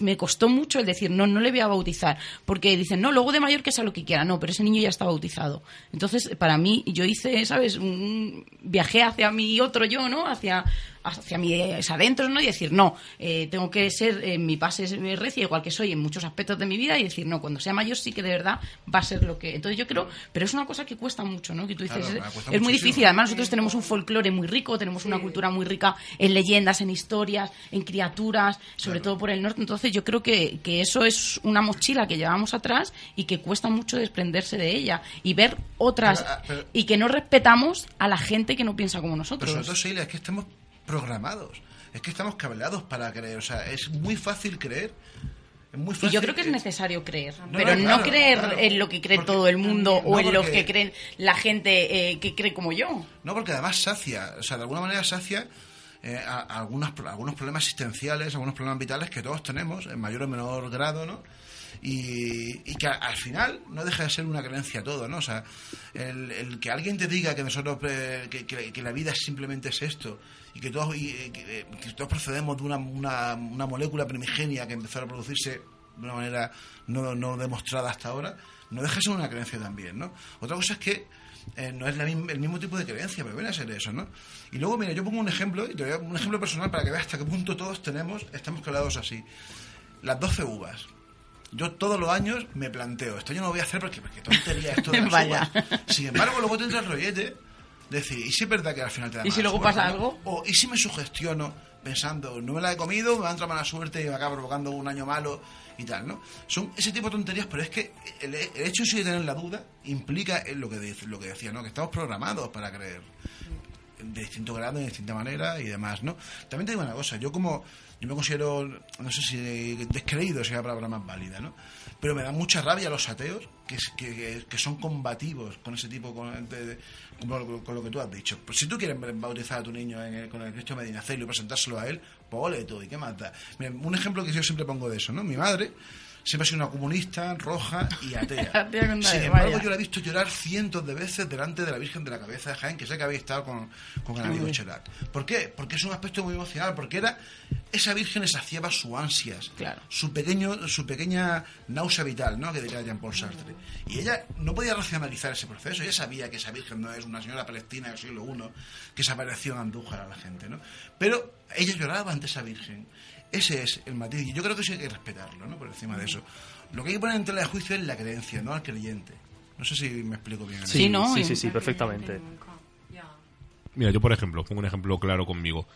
me costó mucho el decir, no, no le voy a bautizar. Porque dicen, no, luego de mayor que sea lo que quiera. No, pero ese niño ya está bautizado. Entonces, para mí, yo hice, ¿sabes? Un, viajé hacia mi otro yo, ¿no? Hacia, hacia mis adentros, ¿no? Y decir, no, eh, tengo que ser, eh, mi pase es mi recia, igual que soy en muchos aspectos de mi vida, y decir, no, cuando sea mayor sí que de verdad va a ser lo que. Entonces, yo creo, pero es una cosa que cuesta mucho, ¿no? Que tú dices, Claro, es muy muchísimo. difícil. Además, nosotros tenemos un folclore muy rico, tenemos una cultura muy rica en leyendas, en historias, en criaturas, sobre todo por el norte. Entonces, yo creo que, que eso es una mochila que llevamos atrás y que cuesta mucho desprenderse de ella y ver otras Pero, ah, pero- y que no respetamos a la gente que no piensa como Pero nosotros. sobre todo, Sheila, es que estamos programados. Es que estamos cableados para creer. O sea, es muy fácil creer. Es muy Y fácil yo creo que es necesario creer, No, pero no, creer claro. en lo que cree Porque- todo el mundo no, o en lo porque- que creen la gente eh, que cree como yo. No, porque además sacia, o sea, de alguna manera sacia eh, a- a algunos, algunos problemas existenciales, algunos problemas vitales que todos tenemos, en mayor o menor grado, ¿no? Y, y que al final no deja de ser una creencia todo, ¿no? O sea, el, el que alguien te diga que nosotros, eh, que, que- que la vida simplemente es esto, y que todos, y, eh, que, eh, que todos procedemos de una, una, una molécula primigenia que empezó a producirse de una manera no, no demostrada hasta ahora, no deja de ser una creencia también, ¿no? Otra cosa es que eh, no es la misma- el mismo tipo de creencia, pero viene a ser eso, ¿no? Y luego, mira, yo pongo un ejemplo, y te voy a- un ejemplo personal para que veas hasta qué punto todos tenemos, estamos calados así. Las 12 uvas. Yo todos los años me planteo, esto yo no lo voy a hacer porque, porque tontería esto de las Vaya. uvas. Sin embargo, luego te entra el rollete decir, ¿y si es verdad que al final te da ¿Y si luego suerte, pasa no? algo? O ¿y si me sugestiono pensando, no me la he comido, me va a entrar mala suerte y me acaba provocando un año malo y tal, ¿no? Son ese tipo de tonterías, pero es que el, el hecho de tener la duda implica lo que, lo que decía, ¿no? Que estamos programados para creer. de distinto grado, de distinta manera y demás, ¿no? También te digo una cosa, yo como, yo me considero, no sé si descreído sea la palabra más válida, ¿no? Pero me da mucha rabia los ateos que, que, que- son combativos con ese tipo, con, de- de- con lo, que tú has dicho. Pues si tú quieres bautizar a tu niño en el- con el Cristo Medinaceli y presentárselo a él, pues ole ¿y qué da? Mira, un ejemplo que yo siempre pongo de eso, ¿no? Mi madre siempre ha sido una comunista, roja y atea. Sin embargo, yo la he visto llorar cientos de veces delante de la Virgen de la Cabeza de Jaén, que sé que habéis estado con, con el amigo Chelac. ¿Por qué? Porque es un aspecto muy emocional, porque era esa Virgen saciaba sus ansias, Claro. su pequeño, su pequeña náusea vital, ¿no? Que diría Jean-Paul Sartre. Y ella no podía racionalizar ese proceso, ella sabía que esa Virgen no es una señora palestina del siglo I, que se apareció en Andújar a la gente, ¿no? Pero ella lloraba ante esa Virgen. Ese es el matiz, y yo creo que eso hay que respetarlo, ¿no? Por encima de eso. Lo que hay que poner en tela de juicio es la creencia, no al creyente. No sé si me explico bien. Sí, ¿no? Sí, sí, sí, perfectamente. Ya. Mira, yo por ejemplo, pongo un ejemplo claro conmigo.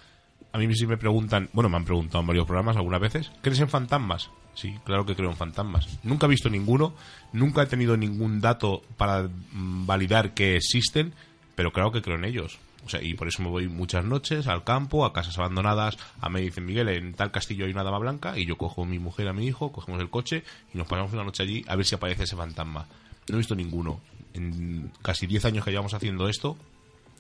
A mí sí me preguntan, bueno, me han preguntado en varios programas algunas veces, ¿crees en fantasmas? Sí, claro que creo en fantasmas. Nunca he visto ninguno, nunca he tenido ningún dato para mm, validar que existen, pero claro que creo en ellos. Y por eso me voy muchas noches al campo, a casas abandonadas, a me dicen, Miguel, en tal castillo hay una dama blanca, y yo cojo a mi mujer, a mi hijo, cogemos el coche y nos pasamos una noche allí a ver si aparece ese fantasma. No he visto ninguno. En casi 10 años que llevamos haciendo esto,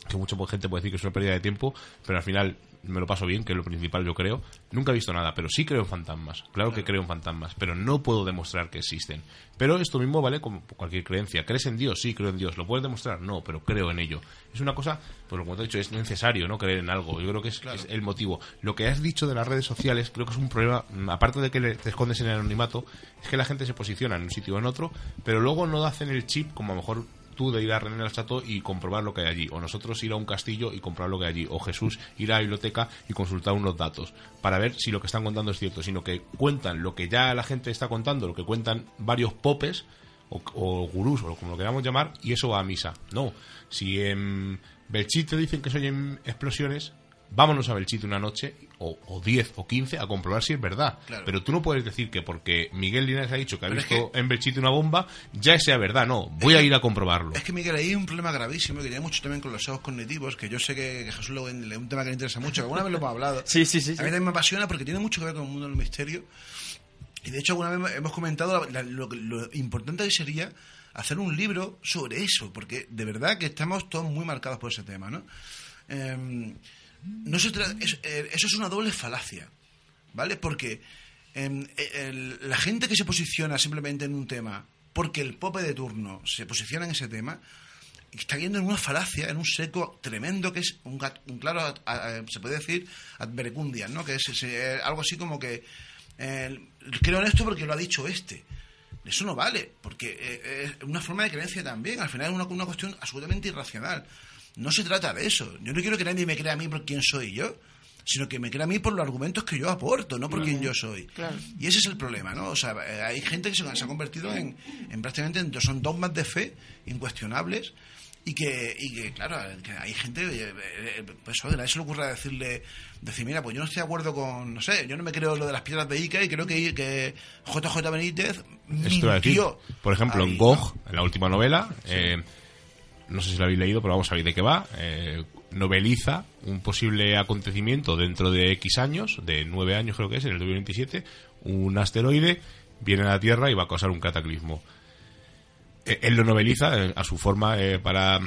que mucha gente puede decir que es una pérdida de tiempo, pero al final me lo paso bien, que es lo principal yo creo. Nunca he visto nada, pero sí creo en fantasmas. Claro que creo en fantasmas, pero no puedo demostrar que existen. Pero esto mismo vale como cualquier creencia. ¿Crees en Dios? Sí, creo en Dios. ¿Lo puedes demostrar? No, pero creo en ello. Es una cosa, pues como te he dicho, es necesario no creer en algo. Yo creo que es, es el motivo. Lo que has dicho de las redes sociales creo que es un problema, mm, aparte de que te escondes en el anonimato, es que la gente se posiciona en un sitio o en otro, pero luego no hacen el chip como a lo mejor tú de ir a René Chateau y comprobar lo que hay allí, o nosotros ir a un castillo y comprobar lo que hay allí, o Jesús ir a la biblioteca y consultar unos datos para ver si lo que están contando es cierto, sino que cuentan lo que ya la gente está contando, lo que cuentan varios popes o, o gurús o como lo queramos llamar, y eso va a misa. No, si en Belchite dicen que se oyen explosiones, vámonos a Belchite una noche, o, o 10 o 15, a comprobar si es verdad. Claro. Pero tú no puedes decir que porque Miguel Linares ha dicho que ha Pero es visto en Belchite una bomba, ya sea verdad. No, voy a ir a comprobarlo. Es que Miguel, ahí hay un problema gravísimo que tiene mucho también con los sesgos cognitivos, que yo sé que, que Jesús lo, es un tema que le interesa mucho, que alguna vez lo hemos hablado. Sí, sí, sí, A mí también me apasiona porque tiene mucho que ver con el mundo del misterio. Y de hecho, alguna vez hemos comentado la- la- lo, lo importante que sería hacer un libro sobre eso, porque de verdad que estamos todos muy marcados por ese tema, ¿no? Em, no se tra- es- eh, eso es una doble falacia, ¿vale? Porque em, eh, la gente que se posiciona simplemente en un tema porque el pope de turno se posiciona en ese tema, está yendo en una falacia, en un seco tremendo que es un, un claro, se puede decir, adverecundia, ¿no? Que es, eh, algo así como que eh, creo en esto porque lo ha dicho este. Eso no vale, porque es una forma de creencia también. Al final es una cuestión absolutamente irracional. No se trata de eso. Yo no quiero que nadie me crea a mí por quién soy yo, sino que me crea a mí por los argumentos que yo aporto, no por quién yo soy. Y ese es el problema, ¿no? O sea, eh, hay gente que se, se ha convertido en, en prácticamente en- son dogmas de fe incuestionables y que, y que claro, que hay gente, eh, eh, pues a nadie se le ocurra decirle, decir, mira, pues yo no estoy de acuerdo con, no sé, yo no me creo lo de las piedras de Ica y creo que, que JJ Benítez mintió. Por ejemplo, Ahí, en ¿no? Gog, en la última novela, eh, no sé si la habéis leído, pero vamos a ver de qué va. eh, noveliza un posible acontecimiento dentro de X años, de 9 años creo que es, en el 2027, un asteroide viene a la Tierra y va a causar un cataclismo. Eh, él lo noveliza eh, a su forma para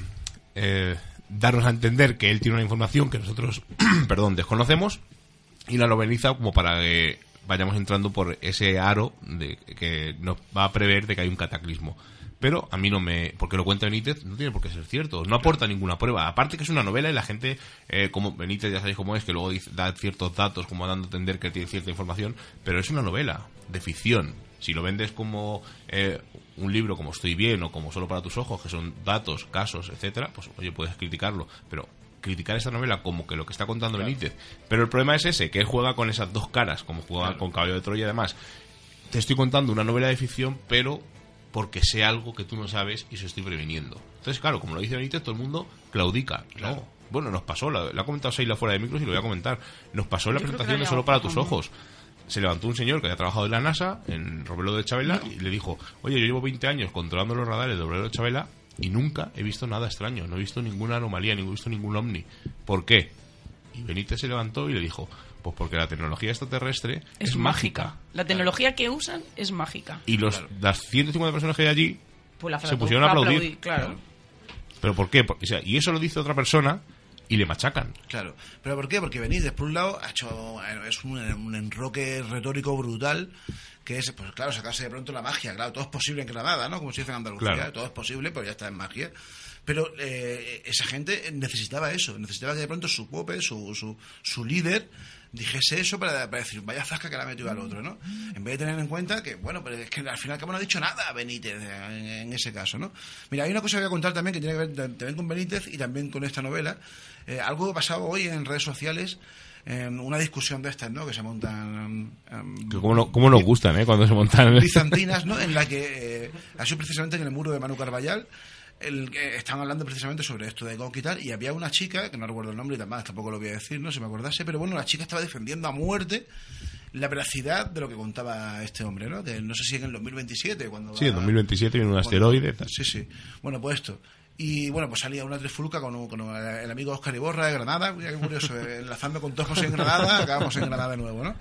darnos a entender que él tiene una información que nosotros, perdón, desconocemos y la noveliza como para que vayamos entrando por ese aro de que nos va a prever de que hay un cataclismo. Pero a mí no me... Porque lo cuenta Benítez, no tiene por qué ser cierto. No aporta ninguna prueba. Aparte que es una novela y la gente, eh, como Benítez ya sabéis cómo es, que luego dice- da ciertos datos como dando a entender que tiene cierta información, pero es una novela de ficción. Si lo vendes como eh, un libro como Estoy bien o como Solo para tus ojos, que son datos, casos, etcétera, pues oye, puedes criticarlo. Pero criticar esta novela como que lo que está contando Benítez. Pero el problema es ese, que él juega con esas dos caras, como juega con Caballo de Troya y demás. Te estoy contando una novela de ficción, pero porque sé algo que tú no sabes y se estoy previniendo. Entonces, claro, como lo dice Benítez, todo el mundo claudica. No. Bueno, nos pasó, la, la ha comentado Seila fuera de micros y lo voy a comentar. Nos pasó en la presentación de Solo para tus ojos. Se levantó un señor que había trabajado en la NASA, en Robledo de Chabela, y le dijo, oye, yo llevo 20 años controlando los radares de Robledo de Chabela y nunca he visto nada extraño, no he visto ninguna anomalía, ni he visto ningún ovni. ¿Por qué? Y Benítez se levantó y le dijo, pues porque la tecnología extraterrestre es, mágica. La tecnología que usan es mágica. Y los, las 150 personas que hay allí Pues la se pusieron a aplaudir. aplaudir, claro. ¿Pero por qué? Porque, o sea, y eso lo dice otra persona y le machacan. Claro. ¿Pero por qué? Porque Benítez, por un lado, ha hecho es un, un enroque retórico brutal que es, pues claro, sacarse de pronto la magia. Claro, todo es posible en Granada, ¿no? Como se dice en Andalucía, Claro. todo es posible, pero ya está en magia. Pero eh, esa gente necesitaba eso, necesitaba que de pronto su pope, su, su, su líder, dijese eso para, para decir, vaya zasca que la ha metido al otro, ¿no? En vez de tener en cuenta que, bueno, pero es que al final cabo no ha dicho nada Benítez en, en ese caso, ¿no? Mira, hay una cosa que voy a contar también que tiene que ver también con Benítez y también con esta novela. Eh, algo pasado hoy en redes sociales, eh, una discusión de estas, ¿no? Que se montan... Que cómo, no- cómo nos gustan, ¿eh? Cuando se montan... bizantinas, ¿no? En la que eh, ha sido precisamente en el muro de Manu Carballal. El, que estaban hablando precisamente sobre esto de Gok y tal, y había una chica, que no recuerdo el nombre y demás, tampoco lo voy a decir, no si me acordase, pero bueno, la chica estaba defendiendo a muerte la veracidad de lo que contaba este hombre, ¿no? Que no sé si en el 2027, cuando... Sí, en va- 2027 viene un cuando- asteroide. tal. Sí, sí. Bueno, pues esto. Y bueno, pues salía una trifulca con, con el amigo Oscar Iborra de Granada, mira qué curioso, eh, enlazando con todos en Granada, acabamos en Granada de nuevo, ¿no?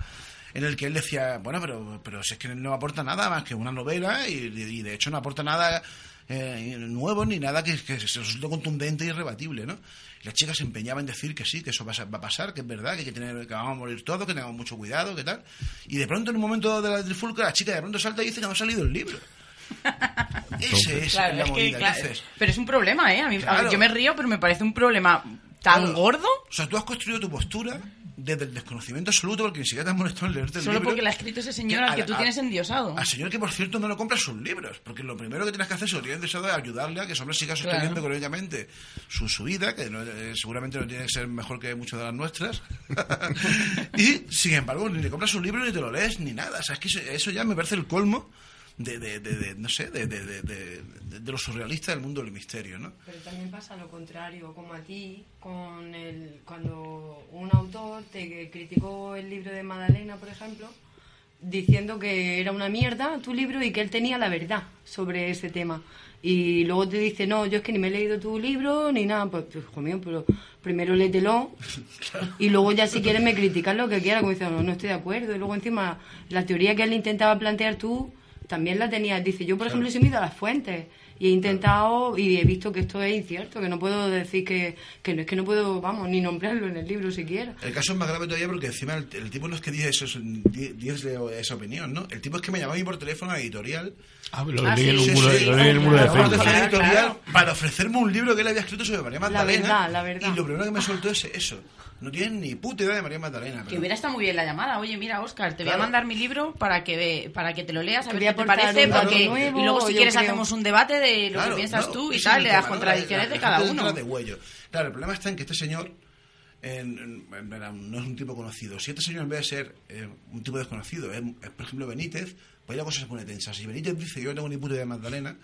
En el que él decía, bueno, pero, pero si es que no aporta nada más que una novela y, y de hecho no aporta nada eh, nuevo ni nada que, que se resulte contundente y irrebatible, ¿no? Y la chica se empeñaba en decir que sí, que eso va a, va a pasar, que es verdad, que, hay que, tener, que vamos a morir todos, que tengamos mucho cuidado, que tal. Y de pronto, en un momento de la trifulca, la chica de pronto salta y dice que no ha salido el libro. Ese es Claro, la es que, claro, Entonces, pero es un problema, ¿eh? A mí, a Claro. ver, yo me río, pero me parece un problema tan Claro. gordo O sea, tú has construido tu postura desde el desconocimiento absoluto porque ni siquiera te has molestado en leerte el solo libro. porque la ha escrito ese señor al que tú a- tienes endiosado. Al señor que, por cierto, no le compra sus libros. Porque lo primero que tienes que hacer, tienes deseado, es ayudarle a que ese hombre siga Claro. sosteniendo económicamente su, su vida, que no- eh, seguramente no tiene que ser mejor que muchas de las nuestras. y, sin embargo, ni le compras un libro ni te lo lees ni nada. O sea, es que eso, eso ya me parece el colmo de, de- de- de- no sé, de, de, de- de- de- de lo surrealista del mundo del misterio, ¿no? Pero también pasa lo contrario, como a ti, con el, cuando un autor te criticó el libro de Madalena, por ejemplo, diciendo que era una mierda tu libro y que él tenía la verdad sobre ese tema. Y luego te dice, no, yo es que ni me he leído tu libro ni nada. Pues, pues, hijo mío, pero primero léetelo y luego ya si quieres me criticas lo que quieras, como diciendo, no, no estoy de acuerdo. Y luego encima, la teoría que él intentaba plantear tú, también la tenías. Dice, yo por ejemplo he ido a las fuentes y he intentado y he visto que esto es incierto, que no puedo decir que, que no es que no puedo, vamos, ni nombrarlo en el libro siquiera. El caso es más grave todavía porque encima el, el tipo no es que dice eso, dice esa opinión, ¿no? El tipo es que me llamó a mí por teléfono a la editorial Ah, lo Ah, leí en el muro de Facebook. la editorial para ofrecerme un libro que él había escrito sobre María Magdalena. verdad, la verdad. Y lo primero que me soltó es eso. No tienen ni puta idea de María Magdalena. Que pero- hubiera estado muy bien la llamada. Oye, mira, Oscar, te voy a mandar mi libro para que ve- para que te lo leas, a ver qué te parece, porque nuevo, y luego si quieres creo. hacemos un debate de lo Claro, que piensas no, tú y tal, de las contradicciones La- de la cada uno. de huello. Claro, el problema está en que este señor en- en- en- no es un tipo conocido. Si este señor en vez de ser eh, un tipo desconocido, es, es, por ejemplo Benítez, pues ahí la cosa se pone tensa. Si Benítez dice yo no tengo ni puta idea de Magdalena,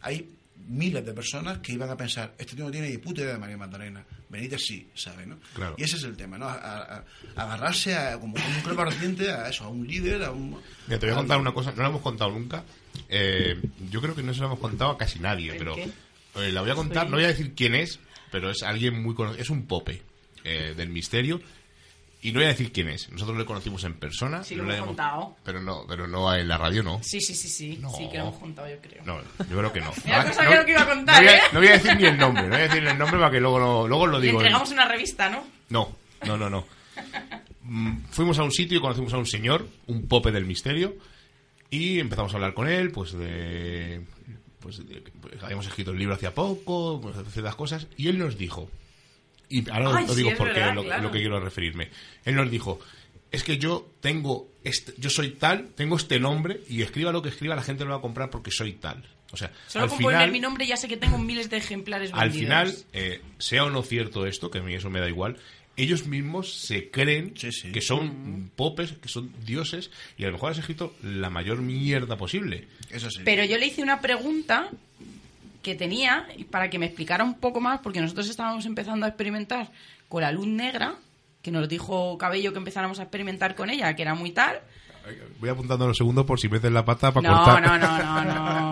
hay miles de personas que iban a pensar, este tío no tiene ni puta idea de María Magdalena. Benítez sí, sabe, ¿no? Claro. Y ese es el tema, ¿no? A, a- a- agarrarse a, como un crepa reciente a eso, a un líder, a un... Mira, te voy a contar una cosa, no la hemos contado nunca. Eh, yo creo que no se la hemos contado a casi nadie, ¿El pero eh, la voy a contar, no voy a decir quién es, pero es alguien muy conocido, es un pope eh, del misterio. Y no voy a decir quién es. Nosotros le conocimos en persona. Sí, no lo le hemos contado. Pero no, pero no en la radio, no. Sí, sí, sí, sí. No. Sí, que lo hemos juntado, yo creo. No, yo creo que no. Mira, Ah, no que iba a contar, no voy a, ¿eh? no voy a decir ni el nombre, no voy a decir el nombre para que luego, lo- luego lo Le digo. entregamos una revista, ¿no? No, no, no, no. Mm, Fuimos a un sitio y conocimos a un señor, un pope del misterio, y empezamos a hablar con él, pues de. Pues, de- pues, habíamos escrito el libro hacía poco, pues, ciertas cosas, y él nos dijo, y ahora Ay, lo sí, digo es porque verdad, lo, claro. lo que quiero referirme. Él nos dijo, es que yo tengo, este, yo soy tal, tengo este nombre, y escriba lo que escriba, la gente lo va a comprar porque soy tal. O sea, Solo al con final, poner mi nombre ya sé que tengo miles de ejemplares al final, eh, sea o no cierto esto, que a mí eso me da igual, ellos mismos se creen Sí, sí. que son popes, que son dioses, y a lo mejor has escrito la mayor mierda posible. Eso sí. Pero yo le hice una pregunta que tenía y para que me explicara un poco más, porque nosotros estábamos empezando a experimentar con la luz negra, que nos dijo Cabello que empezáramos a experimentar con ella, que era muy tal. Voy apuntando los segundos por si metes la pata para No, cortar. no, no, no,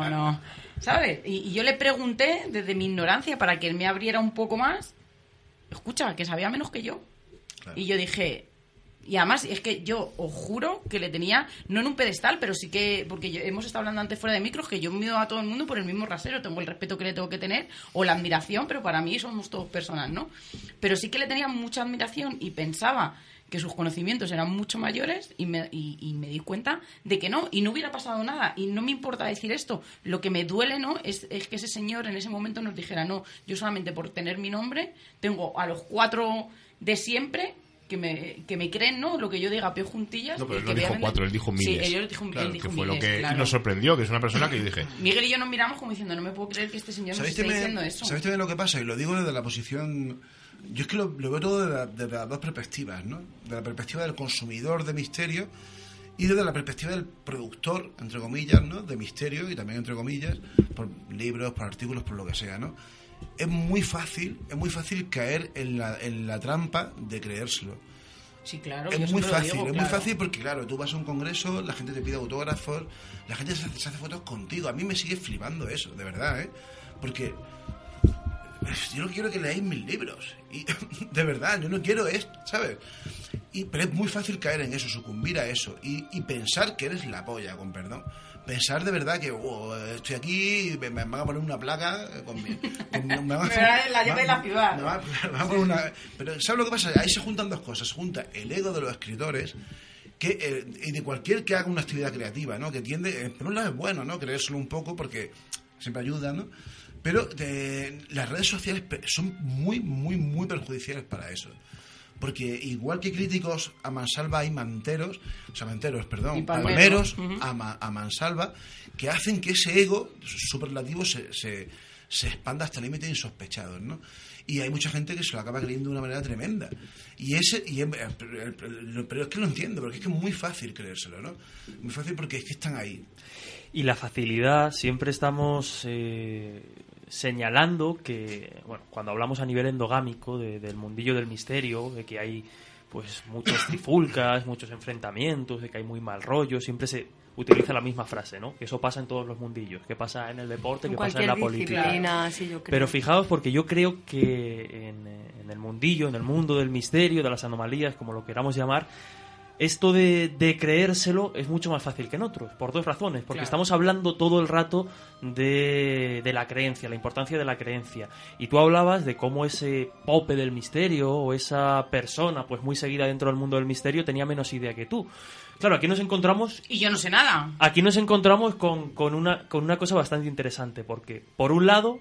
no, no. ¿Sabes? Y, y yo le pregunté desde mi ignorancia para que él me abriera un poco más. Escucha, que sabía menos que yo. Y yo dije, y además es que yo os juro que le tenía, no en un pedestal, pero sí que, porque hemos estado hablando antes fuera de micros, que yo mido a todo el mundo por el mismo rasero, tengo el respeto que le tengo que tener, o la admiración, pero para mí somos todos personas, ¿no? Pero sí que le tenía mucha admiración y pensaba que sus conocimientos eran mucho mayores y me, y, y me di cuenta de que no, y no hubiera pasado nada, y no me importa decir esto, lo que me duele, ¿no? Es, es que ese señor en ese momento nos dijera, no, yo solamente por tener mi nombre, tengo a los cuatro de siempre que me, que me creen, ¿no? Lo que yo diga, peo juntillas. No, pero él que no dijo cuatro, él dijo Sí, miles. él dijo, él Claro, dijo que fue lo que claro. nos sorprendió, que es una persona que yo dije, Miguel y yo nos miramos como diciendo, no me puedo creer que este señor nos ¿Sabéis esté diciendo eso. ¿Sabéis también lo que pasa? Y lo digo desde la posición... Yo es que lo, lo veo todo desde, la- desde las dos perspectivas, ¿no? De la perspectiva del consumidor de misterio y desde la perspectiva del productor, entre comillas, ¿no? De misterio y también entre comillas, por libros, por artículos, por lo que sea, ¿no? Es muy fácil, es muy fácil caer en la, en la trampa de creérselo. Sí, claro. Es muy fácil, digo, es muy fácil porque, claro, tú vas a un congreso, la gente te pide autógrafos, la gente se hace, se hace fotos contigo. A mí me sigue flipando eso, de verdad, ¿eh? Porque yo no quiero que leáis mis libros. Y, de verdad, yo no quiero esto, ¿sabes? Y, pero es muy fácil caer en eso, sucumbir a eso y, y pensar que eres la polla, con perdón. Pensar de verdad que "Oh, estoy aquí y me, me van a poner una placa con mi... con me van a a- la llave de la ciudad. me van me van a poner una- pero ¿sabes lo que pasa? Ahí se juntan dos cosas. Se junta el ego de los escritores que, eh, y de cualquier que haga una actividad creativa, ¿no? Que tiende, eh, por un lado es bueno, ¿no? Creérselo un poco porque siempre ayuda, ¿no? Pero eh, las redes sociales pe- son muy, muy, muy perjudiciales para eso. Porque igual que críticos a mansalva hay manteros, o sea, manteros, Y perdón, palmeros. palmeros a, ma- a mansalva, que hacen que ese ego superlativo se, se, se expanda hasta límites insospechados, ¿no? Y hay mucha gente que se lo acaba creyendo de una manera tremenda. Y ese, y es- pero, pero es que lo entiendo, porque es que es muy fácil creérselo, ¿no? Muy fácil porque es que están ahí. Y la facilidad, siempre estamos eh, señalando que, bueno, cuando hablamos a nivel endogámico de- del mundillo del misterio, de que hay pues muchas trifulcas, muchos enfrentamientos, de que hay muy mal rollo, siempre se utiliza la misma frase, ¿no? Que eso pasa en todos los mundillos, que pasa en el deporte, que pasa en la política. disciplina, sí, yo creo. Pero fijaos, porque yo creo que en, en el mundillo, en el mundo del misterio, de las anomalías, como lo queramos llamar, esto de, de creérselo es mucho más fácil que en otros, por dos razones. Porque Claro. estamos hablando todo el rato de, de la creencia, la importancia de la creencia. Y tú hablabas de cómo ese pope del misterio o esa persona pues muy seguida dentro del mundo del misterio tenía menos idea que tú. Claro, aquí nos encontramos Y yo no sé nada. Aquí nos encontramos con, con una, con una cosa bastante interesante, porque por un lado,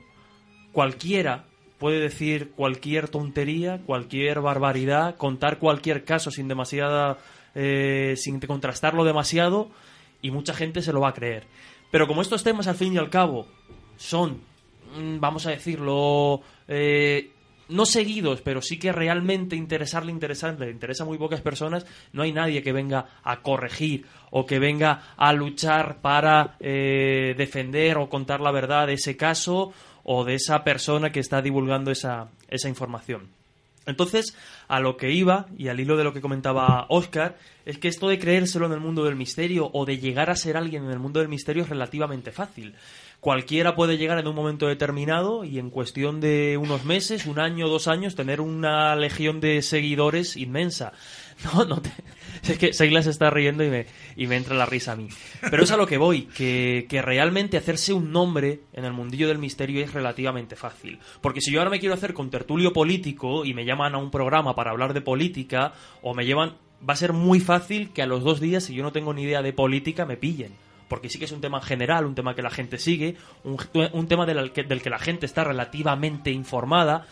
cualquiera puede decir cualquier tontería, cualquier barbaridad, contar cualquier caso sin demasiada, eh, sin contrastarlo demasiado, y mucha gente se lo va a creer. Pero como estos temas, al fin y al cabo, son, mm, vamos a decirlo, eh, no seguidos, pero sí que realmente interesarle, interesarle, le interesa a muy pocas personas, no hay nadie que venga a corregir o que venga a luchar para eh, defender o contar la verdad de ese caso o de esa persona que está divulgando esa, esa información. Entonces, a lo que iba, y al hilo de lo que comentaba Oscar, es que esto de creérselo en el mundo del misterio o de llegar a ser alguien en el mundo del misterio es relativamente fácil. Cualquiera puede llegar en un momento determinado y en cuestión de unos meses, un año, dos años, tener una legión de seguidores inmensa. No, no te... Es que Seila se está riendo y me, y me entra la risa a mí. Pero es a lo que voy, que, que realmente hacerse un nombre en el mundillo del misterio es relativamente fácil. Porque si yo ahora me quiero hacer con tertulio político y me llaman a un programa para hablar de política, o me llevan, va a ser muy fácil que a los dos días, si yo no tengo ni idea de política, me pillen. Porque sí que es un tema general, un tema que la gente sigue, un, un tema del del que la gente está relativamente informada.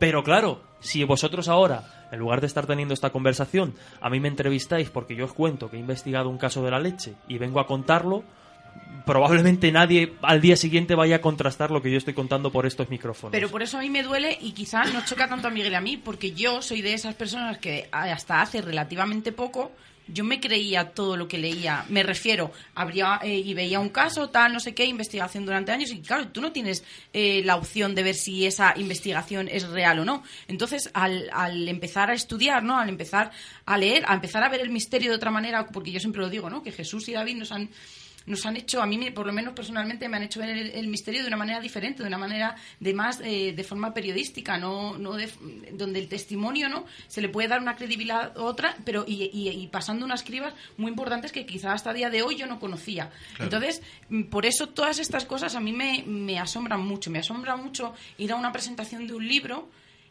Pero claro, si vosotros ahora, en lugar de estar teniendo esta conversación, a mí me entrevistáis porque yo os cuento que he investigado un caso de la leche y vengo a contarlo, probablemente nadie al día siguiente vaya a contrastar lo que yo estoy contando por estos micrófonos. Pero por eso a mí me duele y quizás no choca tanto a Miguel y a mí, porque yo soy de esas personas que hasta hace relativamente poco yo me creía todo lo que leía. Me refiero, habría eh, y veía un caso, tal, no sé qué, investigación durante años, y claro, tú no tienes eh, la opción de ver si esa investigación es real o no. Entonces, al, al empezar a estudiar, ¿no? Al empezar a leer, a empezar a ver el misterio de otra manera, porque yo siempre lo digo, ¿no? Que Jesús y David nos han nos han hecho, a mí por lo menos personalmente, me han hecho ver el, el misterio de una manera diferente, de una manera de más, eh, de forma periodística, no, no de- donde el testimonio no se le puede dar una credibilidad a otra, pero y, y- y pasando unas cribas muy importantes que quizás hasta día de hoy yo no conocía. Entonces, mm, por eso todas estas cosas a mí me, me asombran mucho, me asombra mucho ir a una presentación de un libro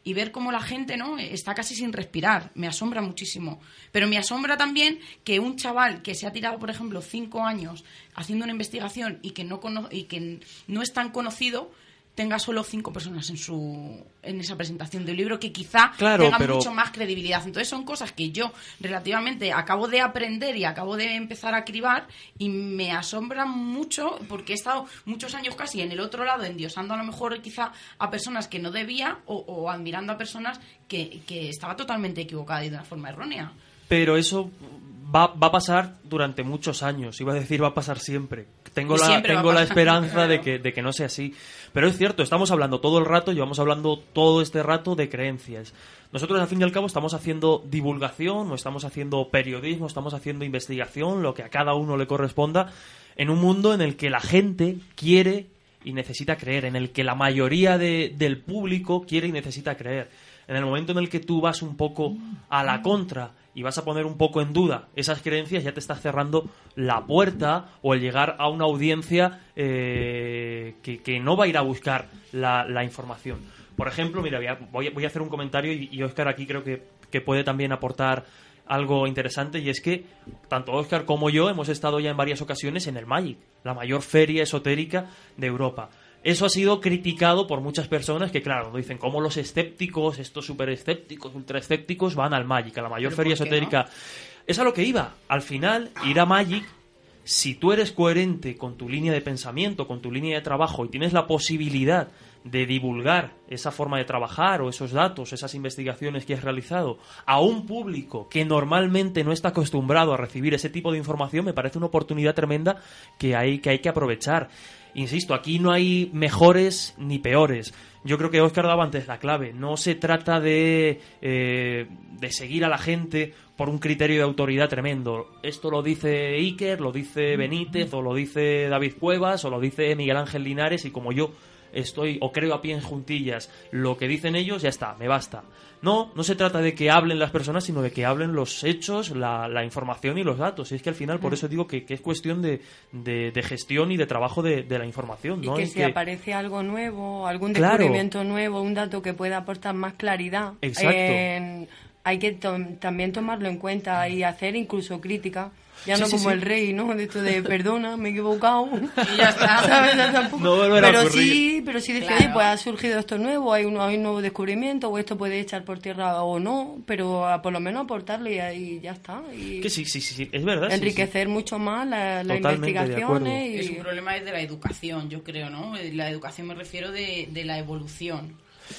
y ver cómo la gente no está casi sin respirar. Me asombra muchísimo. Pero me asombra también que un chaval que se ha tirado, por ejemplo, cinco años haciendo una investigación y que no, cono- y que no es tan conocido tenga solo cinco personas en su en esa presentación de un libro que quizá Claro, tenga pero- mucho más credibilidad. Entonces son cosas que yo relativamente acabo de aprender y acabo de empezar a cribar y me asombra mucho porque he estado muchos años casi en el otro lado endiosando a lo mejor quizá a personas que no debía o, o admirando a personas que, que estaba totalmente equivocada y de una forma errónea. Pero eso va, va a pasar durante muchos años. Iba a decir, va a pasar siempre. Tengo la, siempre tengo la esperanza de que, de que no sea así. Pero es cierto, estamos hablando todo el rato, llevamos hablando todo este rato de creencias. Nosotros, al fin y al cabo, estamos haciendo divulgación, o estamos haciendo periodismo, estamos haciendo investigación, lo que a cada uno le corresponda, en un mundo en el que la gente quiere y necesita creer, en el que la mayoría de- del público quiere y necesita creer. En el momento en el que tú vas un poco a la contra y vas a poner un poco en duda esas creencias, ya te estás cerrando la puerta o el llegar a una audiencia eh, que, que no va a ir a buscar la, la información. Por ejemplo, mira, voy a, voy a- hacer un comentario y, y Oscar aquí creo que, que puede también aportar algo interesante y es que tanto Oscar como yo hemos estado ya en varias ocasiones en el Magic, la mayor feria esotérica de Europa. Eso ha sido criticado por muchas personas que, claro, dicen cómo los escépticos, estos super escépticos, ultra escépticos, van al Magic, a la mayor ¿Pero feria esotérica. Es a lo que iba. Al final, ir a Magic, si tú eres coherente con tu línea de pensamiento, con tu línea de trabajo y tienes la posibilidad de divulgar esa forma de trabajar o esos datos, esas investigaciones que has realizado a un público que normalmente no está acostumbrado a recibir ese tipo de información, me parece una oportunidad tremenda que hay que, hay que aprovechar. Insisto, aquí no hay mejores ni peores. Yo creo que Oscar daba antes la clave. No se trata de, eh, de seguir a la gente por un criterio de autoridad tremendo. Esto lo dice Iker, lo dice Benítez, o lo dice David Cuevas, o lo dice Miguel Ángel Linares, y como yo estoy o creo a pie en juntillas lo que dicen ellos, ya está, me basta. No, no se trata de que hablen las personas, sino de que hablen los hechos, la, la información y los datos. Y es que al final, por eso digo que, que es cuestión de, de- de gestión y de trabajo de, de la información. Y que si aparece algo nuevo, algún Claro. descubrimiento nuevo, un dato que pueda aportar más claridad, Exacto. en- hay que to- también tomarlo en cuenta y hacer incluso crítica. Ya Sí, no sí, como sí. el rey, ¿no? De esto de perdona, me he equivocado. Y ya está. ¿Sabes? Ya tampoco- No a pero sí, pero sí decir, Claro. pues ha surgido esto nuevo, hay un, hay un nuevo descubrimiento, o esto puede echar por tierra o no, pero a- por lo menos aportarle y, ahí ya está. Y Que sí, sí, sí, sí, es verdad. sí, sí. enriquecer mucho más la- las Totalmente de investigaciones. Es y- un problema desde la educación, yo creo, ¿no? La educación me refiero de, de la evolución.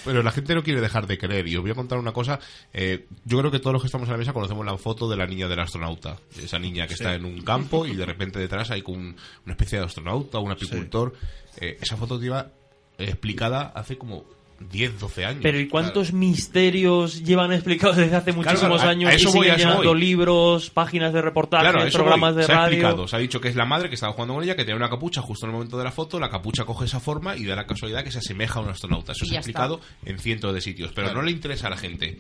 Pero la gente no quiere dejar de creer. Y os voy a contar una cosa. eh, yo creo que todos los que estamos en la mesa conocemos la foto de la niña del astronauta. Esa niña que está en un campo y de repente detrás hay un- una especie de astronauta, un apicultor. Eh, esa foto lleva explicada hace como 10, 12 años. Pero ¿y cuántos misterios llevan explicados desde hace muchísimos claro, a- a años y eso voy, siguen a eso llenando voy. libros, páginas de reportajes, Claro, programas voy. de se ha radio? explicado, se ha dicho que es la madre que estaba jugando con ella, que tenía una capucha justo en el momento de la foto, la capucha coge esa forma y da la casualidad que se asemeja a un astronauta. Eso Y se ha explicado en cientos de sitios, pero no le interesa a la gente.